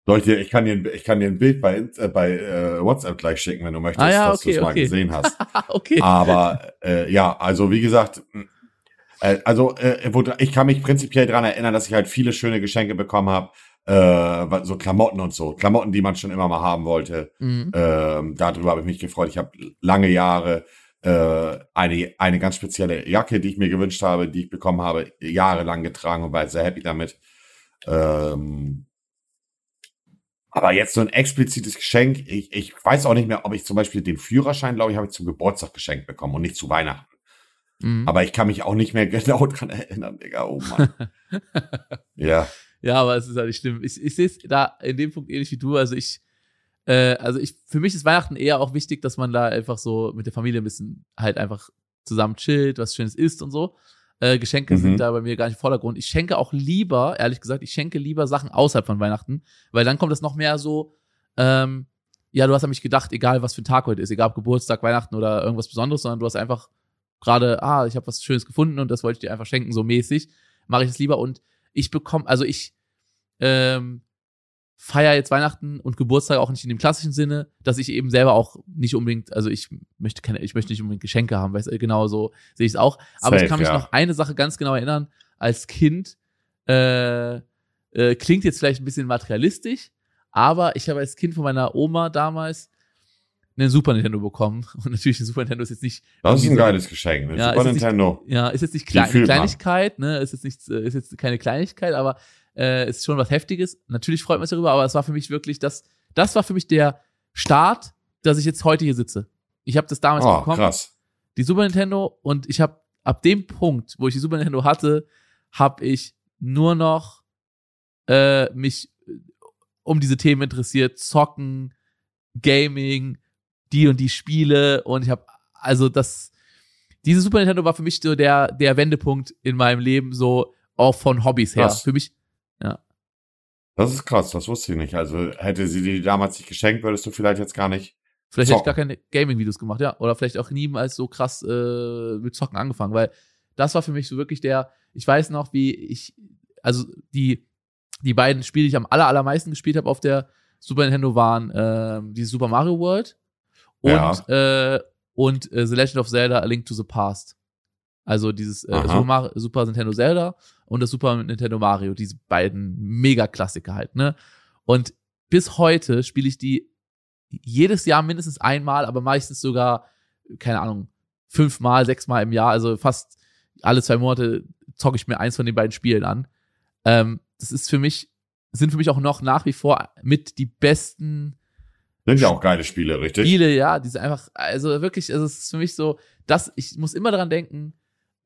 Leute, ich kann dir, ich kann dir ein Bild bei, äh, bei äh, WhatsApp gleich schicken, wenn du möchtest, ah, ja, dass okay, du es mal okay. gesehen hast. okay. Aber äh, ja, also wie gesagt, äh, also äh, ich kann mich prinzipiell dran erinnern, dass ich halt viele schöne Geschenke bekommen habe. Äh, so Klamotten und so. Klamotten, die man schon immer mal haben wollte. Mhm. Ähm, darüber habe ich mich gefreut. Ich habe lange Jahre äh, eine, eine ganz spezielle Jacke, die ich mir gewünscht habe, die ich bekommen habe, jahrelang getragen und war sehr happy damit. Ähm, aber jetzt so ein explizites Geschenk, ich, ich weiß auch nicht mehr, ob ich zum Beispiel den Führerschein, glaube ich, habe ich zum Geburtstag geschenkt bekommen und nicht zu Weihnachten. Mhm. Aber ich kann mich auch nicht mehr genau dran erinnern, Digga. Oh Mann. ja. Ja, aber es ist halt nicht schlimm. Ich, ich sehe es da in dem Punkt ähnlich wie du. Also ich, äh, also ich, für mich ist Weihnachten eher auch wichtig, dass man da einfach so mit der Familie ein bisschen halt einfach zusammen chillt, was Schönes isst und so. Äh, Geschenke mhm. sind da bei mir gar nicht im Vordergrund. Ich schenke auch lieber, ehrlich gesagt, ich schenke lieber Sachen außerhalb von Weihnachten, weil dann kommt es noch mehr so, ähm, ja, du hast an mich gedacht, egal was für ein Tag heute ist, egal ob Geburtstag, Weihnachten oder irgendwas Besonderes, sondern du hast einfach gerade, ah, ich habe was Schönes gefunden und das wollte ich dir einfach schenken, so mäßig, mache ich es lieber und ich bekomme, also ich ähm, feiere jetzt Weihnachten und Geburtstag auch nicht in dem klassischen Sinne, dass ich eben selber auch nicht unbedingt, also ich möchte keine, ich möchte nicht unbedingt Geschenke haben, weil genau so sehe ich es auch. Aber Safe, ich kann mich ja. noch eine Sache ganz genau erinnern. Als Kind äh, äh, klingt jetzt vielleicht ein bisschen materialistisch, aber ich habe als Kind von meiner Oma damals einen Super Nintendo bekommen. Und natürlich ein Super Nintendo ist jetzt nicht. Das ist ein geiles Geschenk, ne? Ja, Super ist jetzt nicht- Nintendo. Ja, ist jetzt nicht man. Kleinigkeit, ne? Ist jetzt nicht, äh, ist jetzt keine Kleinigkeit, aber äh, ist schon was Heftiges. Natürlich freut man sich darüber, aber es war für mich wirklich das, das war für mich der Start, dass ich jetzt heute hier sitze. Ich habe das damals Oh, bekommen, krass. die Super Nintendo, und ich habe ab dem Punkt, wo ich die Super Nintendo hatte, habe ich nur noch äh, mich äh, um diese Themen interessiert, zocken, Gaming, die und die Spiele und ich habe also das diese Super Nintendo war für mich so der der Wendepunkt in meinem Leben so auch von Hobbys her. Krass. Für mich Das ist krass, das wusste ich nicht. Also hätte sie die damals nicht geschenkt, würdest du vielleicht jetzt gar nicht. vielleicht hätte ich Zocken. gar keine Gaming Videos gemacht, ja, oder vielleicht auch nie als so krass äh, mit Zocken angefangen, weil das war für mich so wirklich der ich weiß noch, wie ich also die die beiden Spiele, die ich am aller, allermeisten gespielt habe auf der Super Nintendo waren ähm, die Super Mario World und Ja. äh, und äh, The Legend of Zelda: A Link to the Past. Also dieses äh. Super, Mar Super Nintendo Zelda und das Super Nintendo Mario, diese beiden Mega-Klassiker halt, ne? Und bis heute spiele ich die jedes Jahr mindestens einmal, aber meistens sogar, keine Ahnung, fünfmal, sechsmal im Jahr, also fast alle zwei Monate zocke ich mir eins von den beiden Spielen an. Ähm, das ist für mich, sind für mich auch noch nach wie vor mit die besten Sind ja auch geile Spiele, richtig? Spiele, ja, die sind einfach, also wirklich, also es ist für mich so, dass ich muss immer daran denken,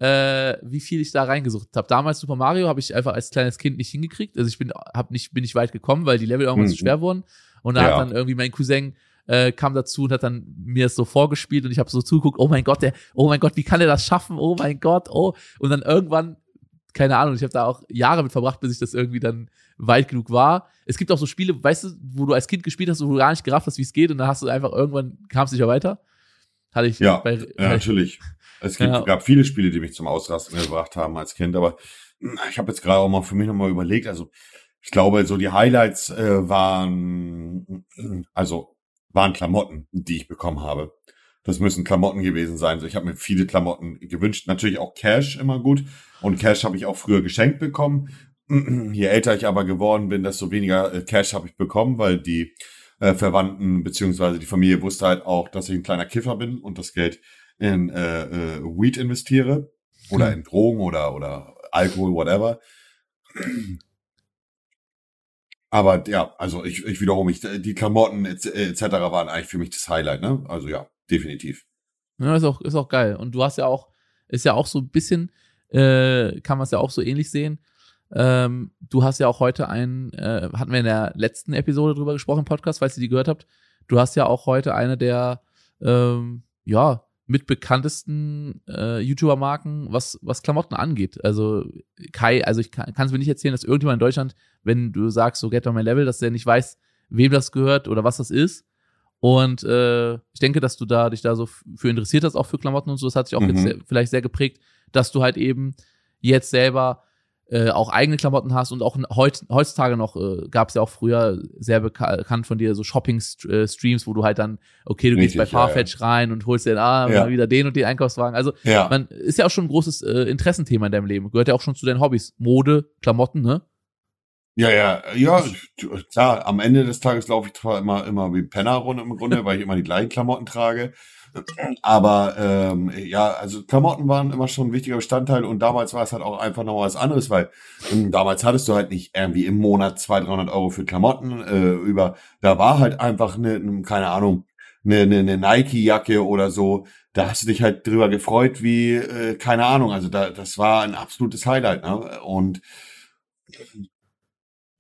äh, wie viel ich da reingesucht habe. Damals Super Mario habe ich einfach als kleines Kind nicht hingekriegt. Also ich bin, hab nicht, bin nicht weit gekommen, weil die Level irgendwann zu Mhm. schwer wurden. Und da Ja. hat dann irgendwie mein Cousin äh, kam dazu und hat dann mir es so vorgespielt und ich habe so zugeguckt, oh mein Gott, der, oh mein Gott, wie kann der das schaffen? Oh mein Gott, oh. Und dann irgendwann, keine Ahnung, ich habe da auch Jahre mit verbracht, bis ich das irgendwie dann weit genug war. Es gibt auch so Spiele, weißt du, wo du als Kind gespielt hast, wo du gar nicht gerafft hast, wie es geht, und dann hast du einfach irgendwann kamst du nicht mehr weiter. Hatte ich Ja, bei, Ja, bei natürlich. Es gibt, Ja. gab viele Spiele, die mich zum Ausrasten gebracht haben als Kind, aber ich habe jetzt gerade auch mal für mich nochmal überlegt, also ich glaube, so die Highlights äh, waren, also waren Klamotten, die ich bekommen habe. Das müssen Klamotten gewesen sein. So, ich habe mir viele Klamotten gewünscht. Natürlich auch Cash immer gut. Und Cash habe ich auch früher geschenkt bekommen. Je älter ich aber geworden bin, desto weniger äh, Cash habe ich bekommen, weil die äh, Verwandten beziehungsweise die Familie wusste halt auch, dass ich ein kleiner Kiffer bin und das Geld in äh, äh, Weed investiere oder Hm. in Drogen oder oder Alkohol, whatever. Aber ja, also ich, ich wiederhole mich, die Klamotten etc. Et waren eigentlich für mich das Highlight, ne? Also ja, definitiv. Ja, ist auch, ist auch geil. Und du hast ja auch, ist ja auch so ein bisschen, äh, kann man es ja auch so ähnlich sehen. Ähm, du hast ja auch heute einen, äh, hatten wir in der letzten Episode drüber gesprochen im Podcast, falls ihr die gehört habt. Du hast ja auch heute eine der, ähm, ja, mit bekanntesten äh, YouTuber-Marken, was, was Klamotten angeht. Also Kai, also ich kann es mir nicht erzählen, dass irgendjemand in Deutschland, wenn du sagst, so get on my level, dass der nicht weiß, wem das gehört oder was das ist. Und äh, ich denke, dass du da dich da so für interessiert hast, auch für Klamotten und so. Das hat sich auch Mhm. jetzt sehr, vielleicht sehr geprägt, dass du halt eben jetzt selber äh, auch eigene Klamotten hast und auch heut, heutzutage noch äh, gab es ja auch früher sehr beka bekannt von dir so Shopping-Streams, wo du halt dann, okay, du gehst Richtig, bei ja, Farfetch rein und holst dir ah, Ja. wieder den und den Einkaufswagen. Also Ja. man ist ja auch schon ein großes äh, Interessenthema in deinem Leben. Gehört ja auch schon zu deinen Hobbys. Mode, Klamotten, ne? Ja, ja, ja, klar, am Ende des Tages laufe ich zwar immer, immer wie Penner rund im Grunde, weil ich immer die gleichen Klamotten trage. Aber ähm, ja, also Klamotten waren immer schon ein wichtiger Bestandteil und damals war es halt auch einfach noch was anderes, weil ähm, damals hattest du halt nicht irgendwie im Monat 200, 300 Euro für Klamotten äh, über, da war halt einfach eine, eine keine Ahnung, eine, eine, eine Nike-Jacke oder so, da hast du dich halt drüber gefreut wie, äh, keine Ahnung, also da, das war ein absolutes Highlight, ne? Und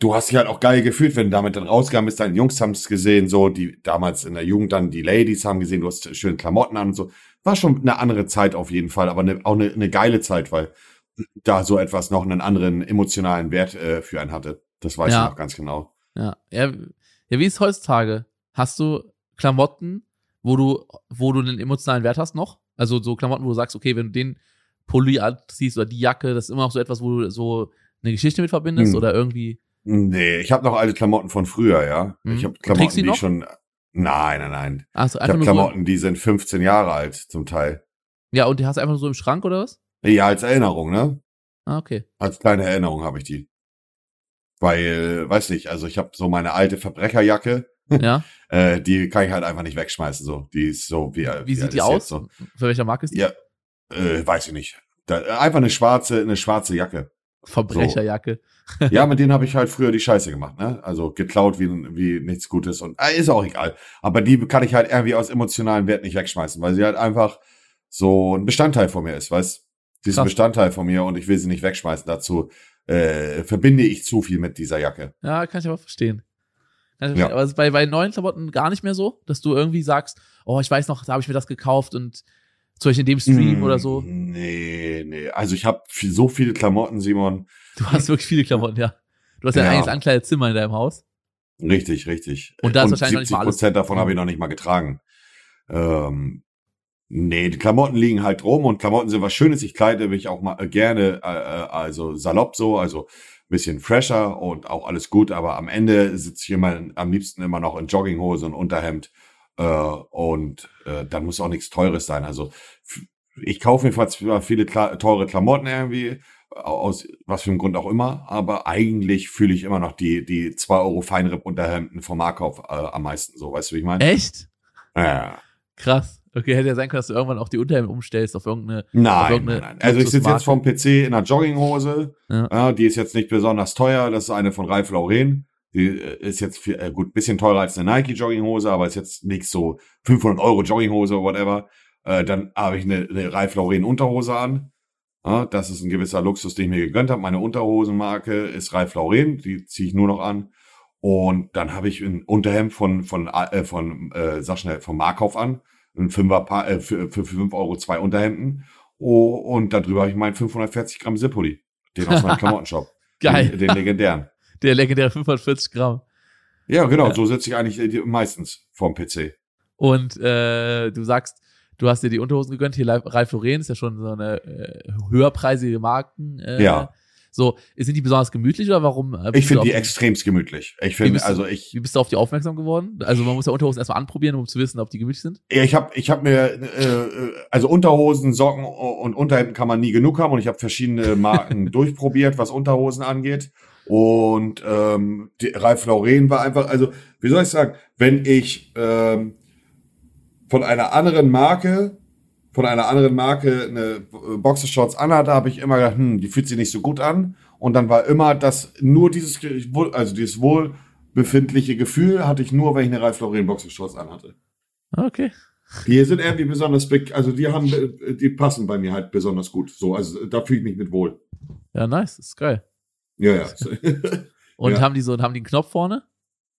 du hast dich halt auch geil gefühlt, wenn du damit dann rausgegangen bist, deine Jungs haben es gesehen, so, die damals in der Jugend dann die Ladies haben gesehen, du hast schöne Klamotten an und so. War schon eine andere Zeit auf jeden Fall, aber eine, auch eine, eine geile Zeit, weil da so etwas noch einen anderen emotionalen Wert äh, für einen hatte. Das weiß Ja. ich noch ganz genau. Ja. ja. Ja, wie ist heutzutage? Hast du Klamotten, wo du, wo du einen emotionalen Wert hast noch? Also so Klamotten, wo du sagst, okay, wenn du den Pulli anziehst oder die Jacke, das ist immer noch so etwas, wo du so eine Geschichte mit verbindest Hm. oder irgendwie. Nee, ich habe noch alte Klamotten von früher, ja. Mhm. Ich habe Klamotten, die schon. Nein, nein, nein. Also Ich einfach habe nur so. Klamotten, die sind 15 Jahre alt zum Teil. Ja, und die hast du einfach nur so im Schrank oder was? Ja, als Erinnerung, ne? Ah, okay. Als kleine Erinnerung habe ich die. Weil, weiß nicht, also ich habe so meine alte Verbrecherjacke, Ja. äh, die kann ich halt einfach nicht wegschmeißen. So, die ist so wie. Wie sieht alt die aus? So. Für welcher Marke ist die? Ja, äh, weiß ich nicht. Da, einfach eine schwarze, eine schwarze Jacke. Verbrecherjacke. Ja, mit denen habe ich halt früher die Scheiße gemacht, ne? Also geklaut wie, wie nichts Gutes und äh, ist auch egal. Aber die kann ich halt irgendwie aus emotionalen Wert nicht wegschmeißen, weil sie halt einfach so ein Bestandteil von mir ist, weißt? Sie ist ein. Bestandteil von mir und ich will sie nicht wegschmeißen. Dazu äh, verbinde ich zu viel mit dieser Jacke. Ja, kann ich aber verstehen. Kann ich Ja. verstehen. Aber es ist bei, bei neuen Klamotten gar nicht mehr so, dass du irgendwie sagst, oh, ich weiß noch, da habe ich mir das gekauft und zum Beispiel in dem Stream Mm, oder so. Nee, nee. Also ich habe so viele Klamotten, Simon. Du hast wirklich viele Klamotten, ja. Du hast ja, ein Ja. eigenes ankleides Zimmer in deinem Haus. Richtig, richtig. Und da ist wahrscheinlich noch nicht mal alles- Prozent davon habe ich noch nicht mal getragen. Ähm, nee, die Klamotten liegen halt rum und Klamotten sind was Schönes. Ich kleide mich auch mal äh, gerne, äh, äh, also salopp so, also bisschen fresher und auch alles gut, aber am Ende sitze ich immer am liebsten immer noch in Jogginghose und Unterhemd. Äh, und äh, dann muss auch nichts Teures sein. Also ich kaufe mir zwar viele Kla teure Klamotten irgendwie, aus was für einem Grund auch immer, aber eigentlich fühle ich immer noch die, die 2 Euro Feinripp-Unterhemden vom Markauf äh, am meisten so, weißt du, wie ich meine? Echt? Ja. Krass. Okay, hätte ja sein können, dass du irgendwann auch die Unterhemden umstellst auf irgendeine. Auf Nein, irgendeine nein, nein. Also ich sitze jetzt vom PC in einer Jogginghose. Ja. Ja. die ist jetzt nicht besonders teuer. Das ist eine von Ralph Lauren. Die äh, ist jetzt viel, äh, gut bisschen teurer als eine Nike Jogginghose, aber ist jetzt nicht so 500 Euro Jogginghose oder whatever. Äh, dann habe ich eine, eine Ralph Lauren Unterhose an. Ja, das ist ein gewisser Luxus, den ich mir gegönnt habe. Meine Unterhosenmarke ist Ralph Lauren. Die ziehe ich nur noch an. Und dann habe ich ein Unterhemd von von äh, von äh, sag schnell vom Markauf an, ein Fünfer Paar, äh, für, für fünf Euro zwei Unterhemden. Oh, und darüber habe ich meinen 540 Gramm Zippoli, den aus meinem Klamottenshop, Geil. den, den legendären. Der legendäre 540 Gramm. Ja, genau, Ja. so sitze ich eigentlich äh, meistens vorm PC. Und äh, du sagst, du hast dir die Unterhosen gegönnt. Hier Ralph Lauren ist ja schon so eine äh, höherpreisige Marken. Äh, Ja. So, sind die besonders gemütlich oder warum? äh, Ich finde die extremst gemütlich. Ich Wie finde, bist du- also ich, Wie bist du auf die aufmerksam geworden? Also man muss ja Unterhosen erstmal anprobieren, um zu wissen, ob die gemütlich sind. Ja, ich habe ich hab mir, äh, äh, also Unterhosen, Socken und Unterhemden kann man nie genug haben und ich habe verschiedene Marken durchprobiert, was Unterhosen angeht. Und ähm, die, Ralph Lauren war einfach, also wie soll ich sagen, wenn ich ähm, von einer anderen Marke, von einer anderen Marke eine Boxershorts anhatte, habe ich immer gedacht, hm, die fühlt sich nicht so gut an. Und dann war immer das, nur dieses, also dieses wohlbefindliche Gefühl hatte ich nur, wenn ich eine Ralph Lauren Boxershorts anhatte. Okay. Die sind irgendwie besonders, also die haben, äh, die passen bei mir halt besonders gut. So, also da fühle ich mich mit wohl. Ja, nice. Ist geil. Ja, ja. Und Ja. haben die so, haben die einen Knopf vorne?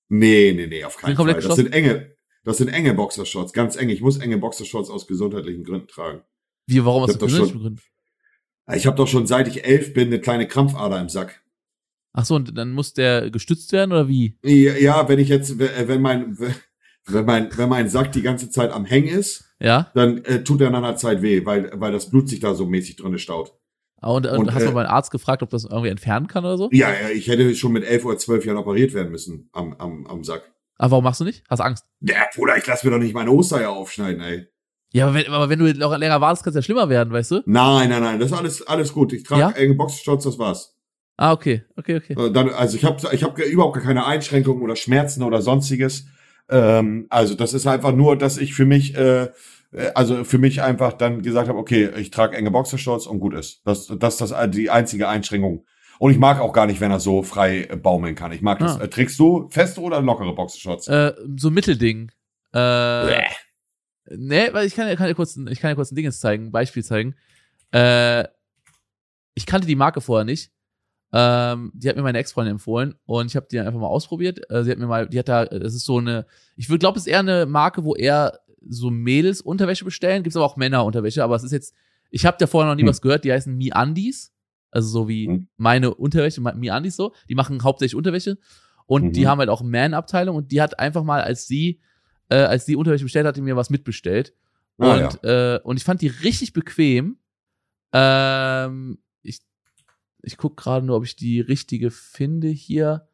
nee, nee, nee, auf keinen Fall. Das sind enge, das sind enge Boxershorts, ganz eng. Ich muss enge Boxershorts aus gesundheitlichen Gründen tragen. Wie, warum aus gesundheitlichen Gründen? Ich habe doch schon seit ich elf bin eine kleine Krampfader im Sack. Ach so, und dann muss der gestützt werden oder wie? Ja, ja, wenn ich jetzt, äh, wenn mein, wenn mein, wenn mein Sack die ganze Zeit am Hängen ist, Ja? dann äh, tut er nach einer Zeit weh, weil, weil das Blut sich da so mäßig drinne staut. Ah, Und, und, Und, hast du äh, mal beim Arzt gefragt, ob das irgendwie entfernen kann oder so? Ja, ja, ich hätte schon mit elf oder zwölf Jahren operiert werden müssen am, am, am Sack. Aber warum machst du nicht? Hast Angst? Ja, Bruder, ich lass mir doch nicht meine Ostereier aufschneiden, ey. Ja, aber wenn, aber wenn du noch länger wartest, kann es ja schlimmer werden, weißt du? Nein, nein, nein, das ist alles, alles gut. Ich trage Ja? enge Boxershorts, das war's. Ah, okay, okay, okay. Äh, Dann, also ich habe ich hab überhaupt gar keine Einschränkungen oder Schmerzen oder sonstiges. Ähm, also das ist einfach nur, dass ich für mich, äh, also für mich einfach dann gesagt habe, okay, ich trage enge Boxershorts und gut ist. Das, das ist das, die einzige Einschränkung. Und ich mag auch gar nicht, wenn er so frei äh, baumeln kann. Ich mag das. Ah. Äh, trägst du feste oder lockere Boxershorts? Äh, so Mittelding. Äh, Bäh. nee, weil ich kann, ja kurz, ich kann ja kurz ein Ding jetzt zeigen, ein Beispiel zeigen. Äh, ich kannte die Marke vorher nicht. Ähm, die hat mir meine Ex-Freundin empfohlen und ich habe die einfach mal ausprobiert. Äh, sie hat mir mal, die hat da, das ist so eine, ich würde glaube, es ist eher eine Marke, wo eher so Mädels Unterwäsche bestellen. Gibt's aber auch Männer Unterwäsche, aber es ist jetzt, ich habe da vorher noch nie Hm. was gehört. Die heißen MeUndies, also so wie Hm. meine Unterwäsche, MeUndies so. Die machen hauptsächlich Unterwäsche und Mhm. die haben halt auch Man-Abteilung und die hat einfach mal, als sie, äh, als die Unterwäsche bestellt hat, die mir was mitbestellt. Ah, und, äh, und ich fand die richtig bequem. Ähm, ich ich guck gerade nur, ob ich die richtige finde hier.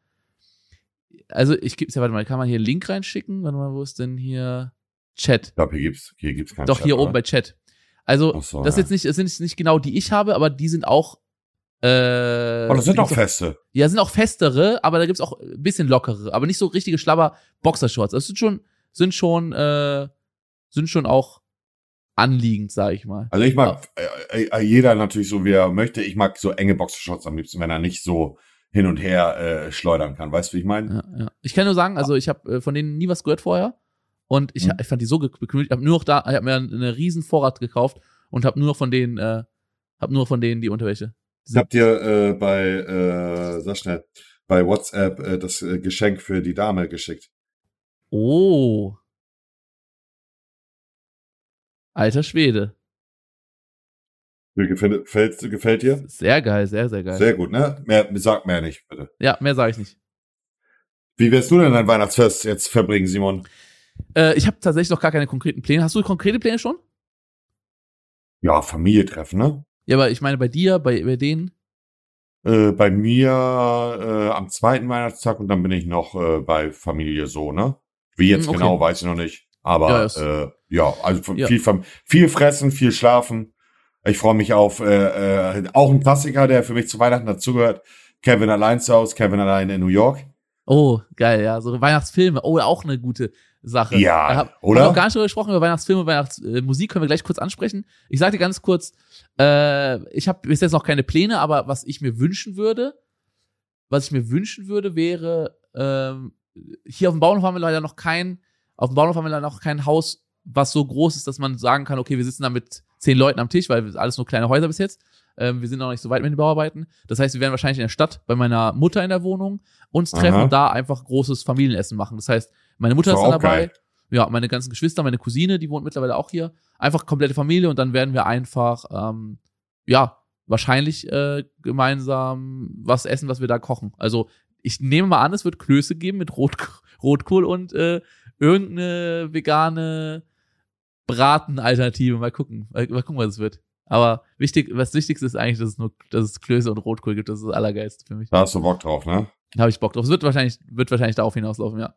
Also ich gebe ja, warte mal, kann man hier einen Link reinschicken? Warte mal, wo ist denn hier Chat? Ich glaube, hier gibt's, hier gibt's keinen Doch, Chat, hier oder? oben bei Chat. Also, so, das ist ja. jetzt nicht, das sind jetzt nicht genau die ich habe, aber die sind auch Äh, Oh, das sind gibt's Feste. Ja, sind auch festere, aber da gibt's auch ein bisschen lockere, aber nicht so richtige Schlabber Boxershorts. Das sind schon, sind schon, äh, sind schon auch anliegend, sag ich mal. Also ich mag äh, äh, jeder natürlich so, wie er möchte. Ich mag so enge Boxershorts am liebsten, wenn er nicht so hin und her äh, schleudern kann. Weißt du, wie ich meine? Ja, ja. Ich kann nur sagen, also ich habe äh, von denen nie was gehört vorher und ich, Mhm. ich fand die so bequem. Ich habe nur noch da, ich habe mir eine riesen Vorrat gekauft und habe nur noch von denen, äh, habe nur von denen die Unterwäsche. Ich hab dir äh, bei, äh, sag schnell, bei WhatsApp äh, das äh, Geschenk für die Dame geschickt. Oh. Alter Schwede. Gefällt, gefällt, gefällt dir? Sehr geil, sehr, sehr geil. Sehr gut, ne? Mehr, sag mehr nicht, bitte. ja, mehr sage ich nicht. Wie wirst du denn dein Weihnachtsfest jetzt verbringen, Simon? Äh, ich habe tatsächlich noch gar keine konkreten Pläne. Hast du konkrete Pläne schon? Ja, Familie treffen, ne? Ja, aber ich meine bei dir, bei, bei denen. Äh, bei mir äh, am zweiten Weihnachtstag und dann bin ich noch äh, bei Familie so, ne? Wie jetzt Hm, okay. genau, weiß ich noch nicht. Aber Ja, äh, ja also Ja. viel viel fressen, viel schlafen. Ich freue mich auf äh, äh, auch ein Klassiker, der für mich zu Weihnachten dazugehört. Kevin allein zu Hause, Kevin allein in New York. Oh, geil, ja. So Weihnachtsfilme. Oh, auch eine gute Sache. Ja, Ich hab, oder? Haben noch gar nicht drüber gesprochen, über Weihnachtsfilme, Weihnachtsmusik können wir gleich kurz ansprechen. Ich sage dir ganz kurz, äh, ich habe bis jetzt noch keine Pläne, aber was ich mir wünschen würde, was ich mir wünschen würde, wäre, ähm, hier auf dem Bauernhof haben wir leider noch kein, auf dem Bauernhof haben wir leider noch kein Haus, was so groß ist, dass man sagen kann, okay, wir sitzen da mit zehn Leuten am Tisch, weil alles nur kleine Häuser bis jetzt. Ähm, wir sind noch nicht so weit mit den Bauarbeiten. Das heißt, wir werden wahrscheinlich in der Stadt bei meiner Mutter in der Wohnung uns treffen Aha. und da einfach großes Familienessen machen. Das heißt, meine Mutter Ist ist dann dabei. geil. Ja, meine ganzen Geschwister, meine Cousine, die wohnt mittlerweile auch hier. Einfach komplette Familie und dann werden wir einfach, ähm, ja, wahrscheinlich äh, gemeinsam was essen, was wir da kochen. Also ich nehme mal an, es wird Klöße geben mit Rot Rotkohl und äh, irgendeine vegane Bratenalternative. Mal gucken. Mal, mal gucken, was es wird. Aber wichtig, was Wichtigste ist eigentlich, dass es nur, dass es Klöße und Rotkohl gibt. Das ist das Allergeilste für mich. Da hast du Bock drauf, ne? Da habe ich Bock drauf. Es wird wahrscheinlich, wird wahrscheinlich darauf hinauslaufen, ja.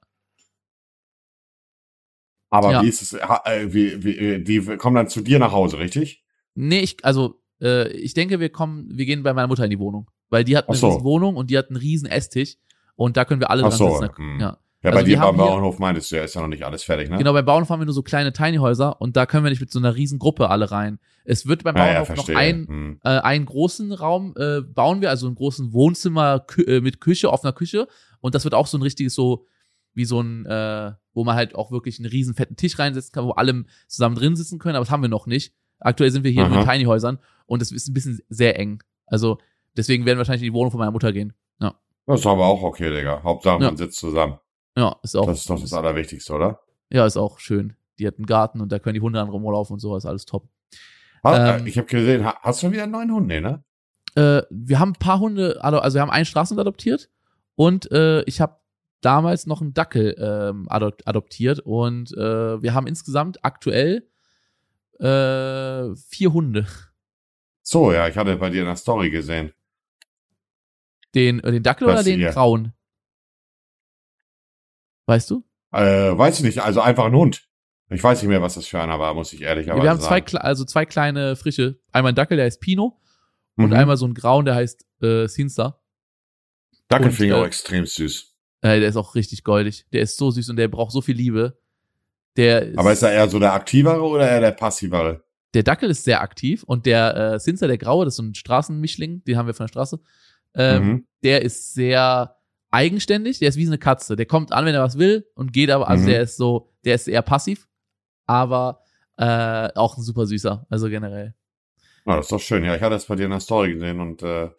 Aber Ja. wie ist es, äh, wie, wie, äh, die kommen dann zu dir nach Hause, richtig? Nee, ich, also, äh, ich denke, wir kommen, wir gehen bei meiner Mutter in die Wohnung. Weil die hat eine so. riesen Wohnung und die hat einen riesen Esstisch. Und da können wir alle Ach dran so, sitzen. hm. Ja. Ja, Also bei wir dir beim Bauernhof meintest du ja, ist ja noch nicht alles fertig, ne? Genau, beim Bauernhof haben wir nur so kleine Tiny Häuser und da können wir nicht mit so einer riesen Gruppe alle rein. Es wird beim ja, ja, Bauernhof noch verstehe. ein, Hm. äh, einen großen Raum äh, bauen wir, also einen großen Wohnzimmer Kü äh, mit Küche, offener Küche. Und das wird auch so ein richtiges so, wie so ein, äh, wo man halt auch wirklich einen riesen fetten Tisch reinsetzen kann, wo alle zusammen drin sitzen können, aber das haben wir noch nicht. Aktuell sind wir hier nur in Aha. Tiny Häusern und es ist ein bisschen sehr eng. Also deswegen werden wir wahrscheinlich in die Wohnung von meiner Mutter gehen. Ja, Das ist aber auch okay, Digga. Hauptsache, Ja. man sitzt zusammen. Ja ist auch. Das ist doch das Allerwichtigste, oder? ja, ist auch schön. Die hat einen Garten und da können die Hunde dann rumlaufen und so, ist alles top. Ha, Ähm, ich habe gesehen, ha- hast du wieder einen neuen Hund, nee, ne? äh, wir haben ein paar Hunde, also wir haben einen Straßenhund adoptiert und äh, ich habe damals noch einen Dackel ähm, adop adoptiert und äh, wir haben insgesamt aktuell äh, vier Hunde. So, ja, ich hatte bei dir in der Story gesehen. Den, äh, den Dackel Was, oder den ja. grauen? Weißt du? Äh, weiß ich nicht, also einfach ein Hund. Ich weiß nicht mehr, was das für einer war, muss ich ehrlicherweise wir haben zwei, sagen. also zwei kleine frische. Einmal ein Dackel, der heißt Pino und Mhm. einmal so ein grauen, der heißt äh, Sinster. Dackel und, finde ich äh, auch extrem süß. Äh, der ist auch richtig goldig. Der ist so süß und der braucht so viel Liebe. Der ist, Aber ist er eher so der aktivere oder eher der passivere? der Dackel ist sehr aktiv und der äh, Sinzer, der Graue, das ist so ein Straßenmischling, den haben wir von der Straße. Ähm, Mhm. Der ist sehr eigenständig, der ist wie eine Katze. Der kommt an, wenn er was will und geht aber, also Mhm. der ist so, der ist eher passiv, aber äh, auch ein super süßer, also generell. Na, das ist doch schön. Ja, ich hatte das bei dir in der Story gesehen und äh,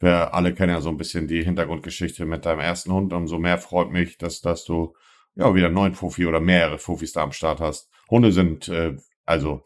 wir alle kennen ja so ein bisschen die Hintergrundgeschichte mit deinem ersten Hund. Umso mehr freut mich, dass, dass du ja wieder einen neuen Fuffi oder mehrere Fuffis da am Start hast. Hunde sind, äh, also,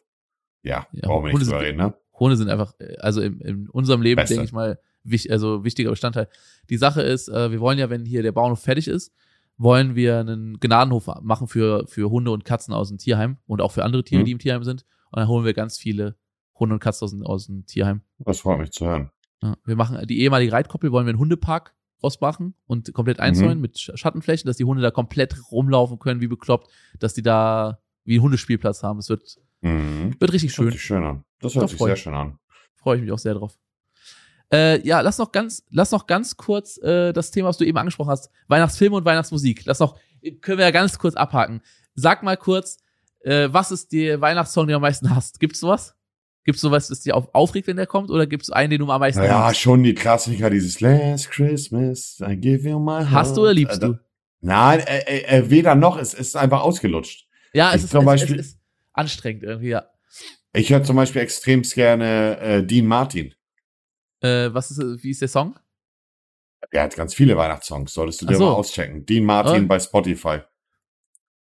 ja, Ja, brauchen wir Hunde nicht sind- drüber reden, ne? Hunde sind einfach, äh, also in, in unserem Leben, Beste. denke ich mal, wich, also wichtiger Bestandteil. Die Sache ist, äh, wir wollen ja, wenn hier der Bauernhof fertig ist, wollen wir einen Gnadenhof machen für, für Hunde und Katzen aus dem Tierheim und auch für andere Tiere, Mhm. die im Tierheim sind. Und dann holen wir ganz viele Hunde und Katzen aus, dem- aus dem Tierheim. Das freut mich zu hören. Ja, wir machen die ehemalige Reitkoppel, wollen wir einen Hundepark ausmachen und komplett einzäunen mit Sch- Schattenflächen, dass die Hunde da komplett rumlaufen können, wie bekloppt, dass die da wie einen Hundespielplatz haben. Es wird, Mhm. wird richtig Das hört schön. sich schön an. Das hört Da sich sehr schön an. Freue ich mich auch sehr drauf. Äh, ja, lass noch ganz, lass noch ganz kurz äh, das Thema, was du eben angesprochen hast, Weihnachtsfilme und Weihnachtsmusik. Lass noch, können wir ja ganz kurz abhaken. Sag mal kurz, äh, was ist der Weihnachtssong, den du am meisten hast? Gibt's sowas? Gibt's sowas, das dir auf, aufregt, wenn der kommt, oder gibt's einen, den du am meisten Ja, hast? schon die Klassiker, dieses Last Christmas, I give you my heart. Hast du oder liebst Äh, du? Nein, äh, äh, äh, weder noch, es ist einfach ausgelutscht. Ja, es ich ist, zum es, Beispiel- es ist anstrengend irgendwie, ja. Ich höre zum Beispiel extremst gerne äh, Dean Martin. Äh, was ist, wie ist der Song? Der hat ganz viele Weihnachtssongs, solltest du dir Ach so. mal auschecken. Dean Martin Oh. bei Spotify.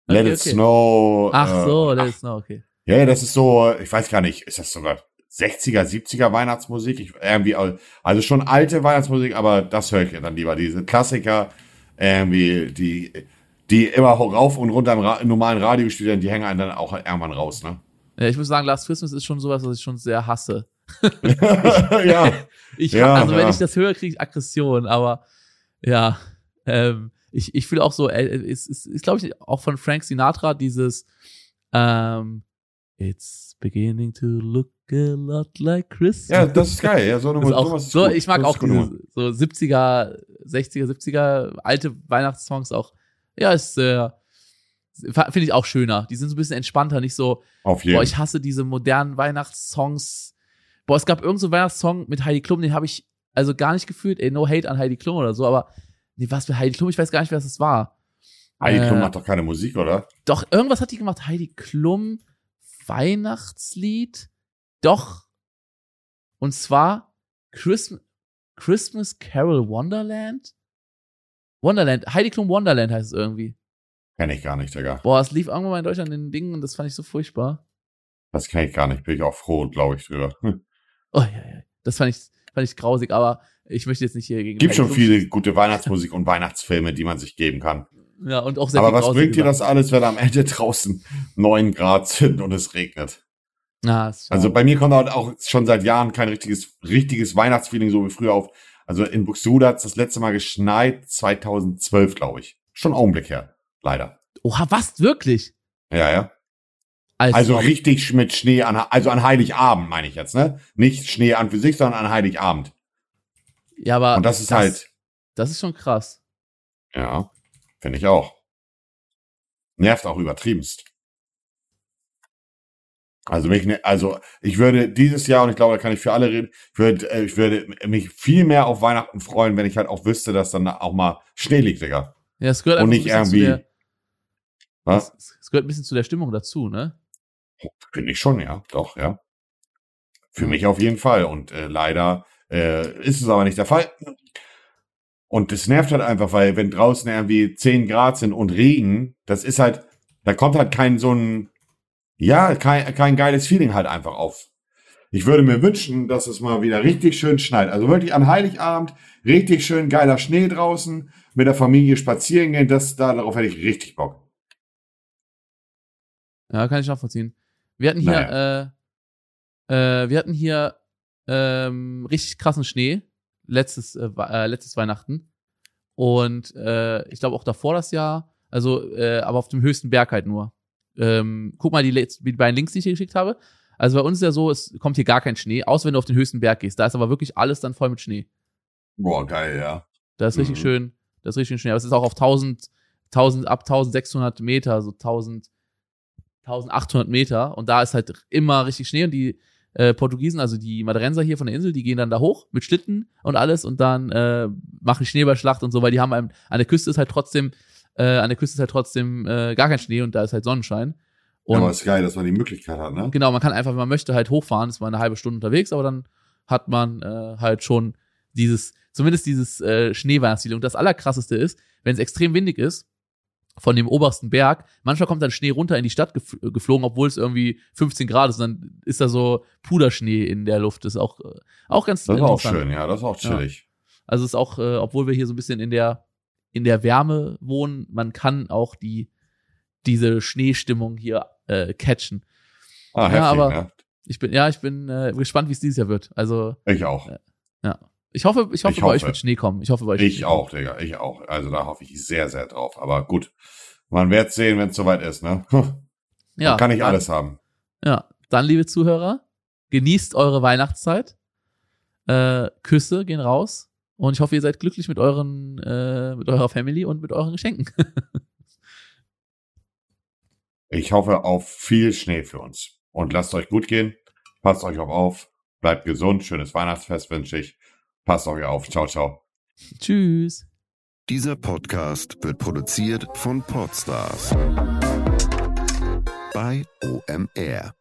Let Okay, it okay. snow. Ach so, äh, das ist noch okay. Ja, ja, das ist so, ich weiß gar nicht, ist das sogar 60er, 70er Weihnachtsmusik? Ich, irgendwie, also schon alte Weihnachtsmusik, aber das höre ich dann lieber. Diese Klassiker, irgendwie, die, die immer rauf und runter im, Ra im normalen Radio gespielt werden, die hängen einen dann auch irgendwann raus, ne? Ja, ich muss sagen, Last Christmas ist schon sowas, was ich schon sehr hasse. ja, Ich, Ja, also wenn ja. ich das höre, kriege ich Aggression, aber ja, ähm, ich, ich fühle auch so, äh, ist, ist, ist glaube ich auch von Frank Sinatra dieses ähm, It's beginning to look a lot like Christmas. ja, das ist geil. Ja, so eine ist auch, ist so, gut. ich mag Das auch diese so 70er, 60er, 70er alte Weihnachtssongs auch. Ja, ist äh, finde ich auch schöner. Die sind so ein bisschen entspannter, nicht so Auf jeden Boah, ich hasse diese modernen Weihnachtssongs. Boah, es gab irgendeinen so Weihnachtssong mit Heidi Klum, den habe ich also gar nicht gefühlt. Ey, no hate an Heidi Klum oder so, aber nee, was für Heidi Klum? Ich weiß gar nicht, wer das war. Heidi Klum äh, macht doch keine Musik, oder? Doch, irgendwas hat die gemacht. Heidi Klum, Weihnachtslied. Doch. Und zwar Christmas, Christmas Carol Wonderland? Wonderland. Heidi Klum Wonderland heißt es irgendwie. Kenn ich gar nicht, Digga. Boah, es lief irgendwann mal in Deutschland in den Dingen und das fand ich so furchtbar. Das kenn ich gar nicht. Bin ich auch froh, glaube ich, drüber. Hm. Oh, ja, ja. Das fand ich, fand ich grausig, aber ich möchte jetzt nicht hier gegen. Gibt schon viele gute Weihnachtsmusik und Weihnachtsfilme, die man sich geben kann. Ja, und auch sehr Aber was bringt dir das alles, wenn am Ende draußen neun Grad sind und es regnet? Na, schade. Also bei mir kommt halt auch schon seit Jahren kein richtiges, richtiges Weihnachtsfeeling so wie früher auf. Also in Buxtehude hat es das letzte Mal geschneit, 2012, glaube ich. Schon Augenblick her, leider. Oha, was? Wirklich? Ja, ja. Also, Also richtig mit Schnee an, also an Heiligabend meine ich jetzt, ne? Nicht Schnee an für sich, sondern an Heiligabend. ja, aber. Und das ist halt, Das ist schon krass. ja, finde ich auch. Nervt auch übertriebenst. Also mich, ne- also ich würde dieses Jahr, und ich glaube, da kann ich für alle reden, ich würde, äh, ich würde mich viel mehr auf Weihnachten freuen, wenn ich halt auch wüsste, dass dann auch mal Schnee liegt, Digga. Ja, es gehört Und nicht irgendwie- Was? es gehört ein bisschen zu der Stimmung dazu, ne? Finde ich schon, ja, doch, ja. Für mich auf jeden Fall. Und äh, leider äh, ist es aber nicht der Fall. Und das nervt halt einfach, weil wenn draußen irgendwie 10 Grad sind und Regen, das ist halt, da kommt halt kein so ein, ja, kein, kein geiles Feeling halt einfach auf. Ich würde mir wünschen, dass es mal wieder richtig schön schneit. Also wirklich an Heiligabend, richtig schön geiler Schnee draußen, mit der Familie spazieren gehen, das, da, darauf hätte ich richtig Bock. Ja, kann ich nachvollziehen. Wir hatten hier, äh, äh, wir hatten hier ähm, richtig krassen Schnee letztes, äh, äh, letztes Weihnachten. Und äh, ich glaube auch davor das Jahr, also, äh, aber auf dem höchsten Berg halt nur. Ähm, guck mal die, die beiden Links, die ich dir geschickt habe. Also bei uns ist ja so, es kommt hier gar kein Schnee, außer wenn du auf den höchsten Berg gehst. Da ist aber wirklich alles dann voll mit Schnee. Boah, geil, ja. Da ist richtig Mhm. schön, das ist richtig schön. Aber es ist auch auf 1000, 1000, ab 1600 Meter, so 1000, 1800 Meter. Und da ist halt immer richtig Schnee. Und die äh, Portugiesen, also die Madrenser hier von der Insel, die gehen dann da hoch mit Schlitten und alles und dann äh, machen Schneeballschlacht und so, weil die haben einem, an der Küste ist halt trotzdem, äh, an der Küste ist halt trotzdem äh, gar kein Schnee und da ist halt Sonnenschein. Und aber ist geil, dass man die Möglichkeit hat, ne? Genau, man kann einfach, wenn man möchte, halt hochfahren, ist man eine halbe Stunde unterwegs, aber dann hat man äh, halt schon dieses, zumindest dieses äh, Schneeweihnachtsfeeling. Und das Allerkrasseste ist, wenn es extrem windig ist, von dem obersten Berg, manchmal kommt dann Schnee runter in die Stadt gef geflogen, obwohl es irgendwie 15 Grad ist, und dann ist da so Puderschnee in der Luft. Das ist auch, äh, auch ganz Das ist auch schön, ja, das ist auch Ja. chillig. Also es ist auch, äh, obwohl wir hier so ein bisschen in der, in der Wärme wohnen, man kann auch die, diese Schneestimmung hier äh, catchen. Ah, Ja, heftig, aber- ne? Ich bin, ja, ich bin äh, gespannt, wie es dieses Jahr wird. Also, Ich auch. ja. Ich hoffe, ich hoffe, Ich bei euch wird Schnee kommen. Ich hoffe, bei euch. Ich auch, Digga, ich auch. Also da hoffe ich sehr, sehr drauf. Aber gut, man wird sehen, wenn es soweit ist, ne? Ja, Man kann nicht dann, alles haben. Ja, dann, liebe Zuhörer, genießt eure Weihnachtszeit. Äh, Küsse gehen raus. Und ich hoffe, ihr seid glücklich mit euren, äh, mit eurer Family und mit euren Geschenken. ich hoffe auf viel Schnee für uns. Und lasst euch gut gehen. Passt euch auch auf. Bleibt gesund. Schönes Weihnachtsfest wünsche ich. Passt euch auf. Ciao, ciao. Tschüss. Dieser Podcast wird produziert von Podstars bei OMR.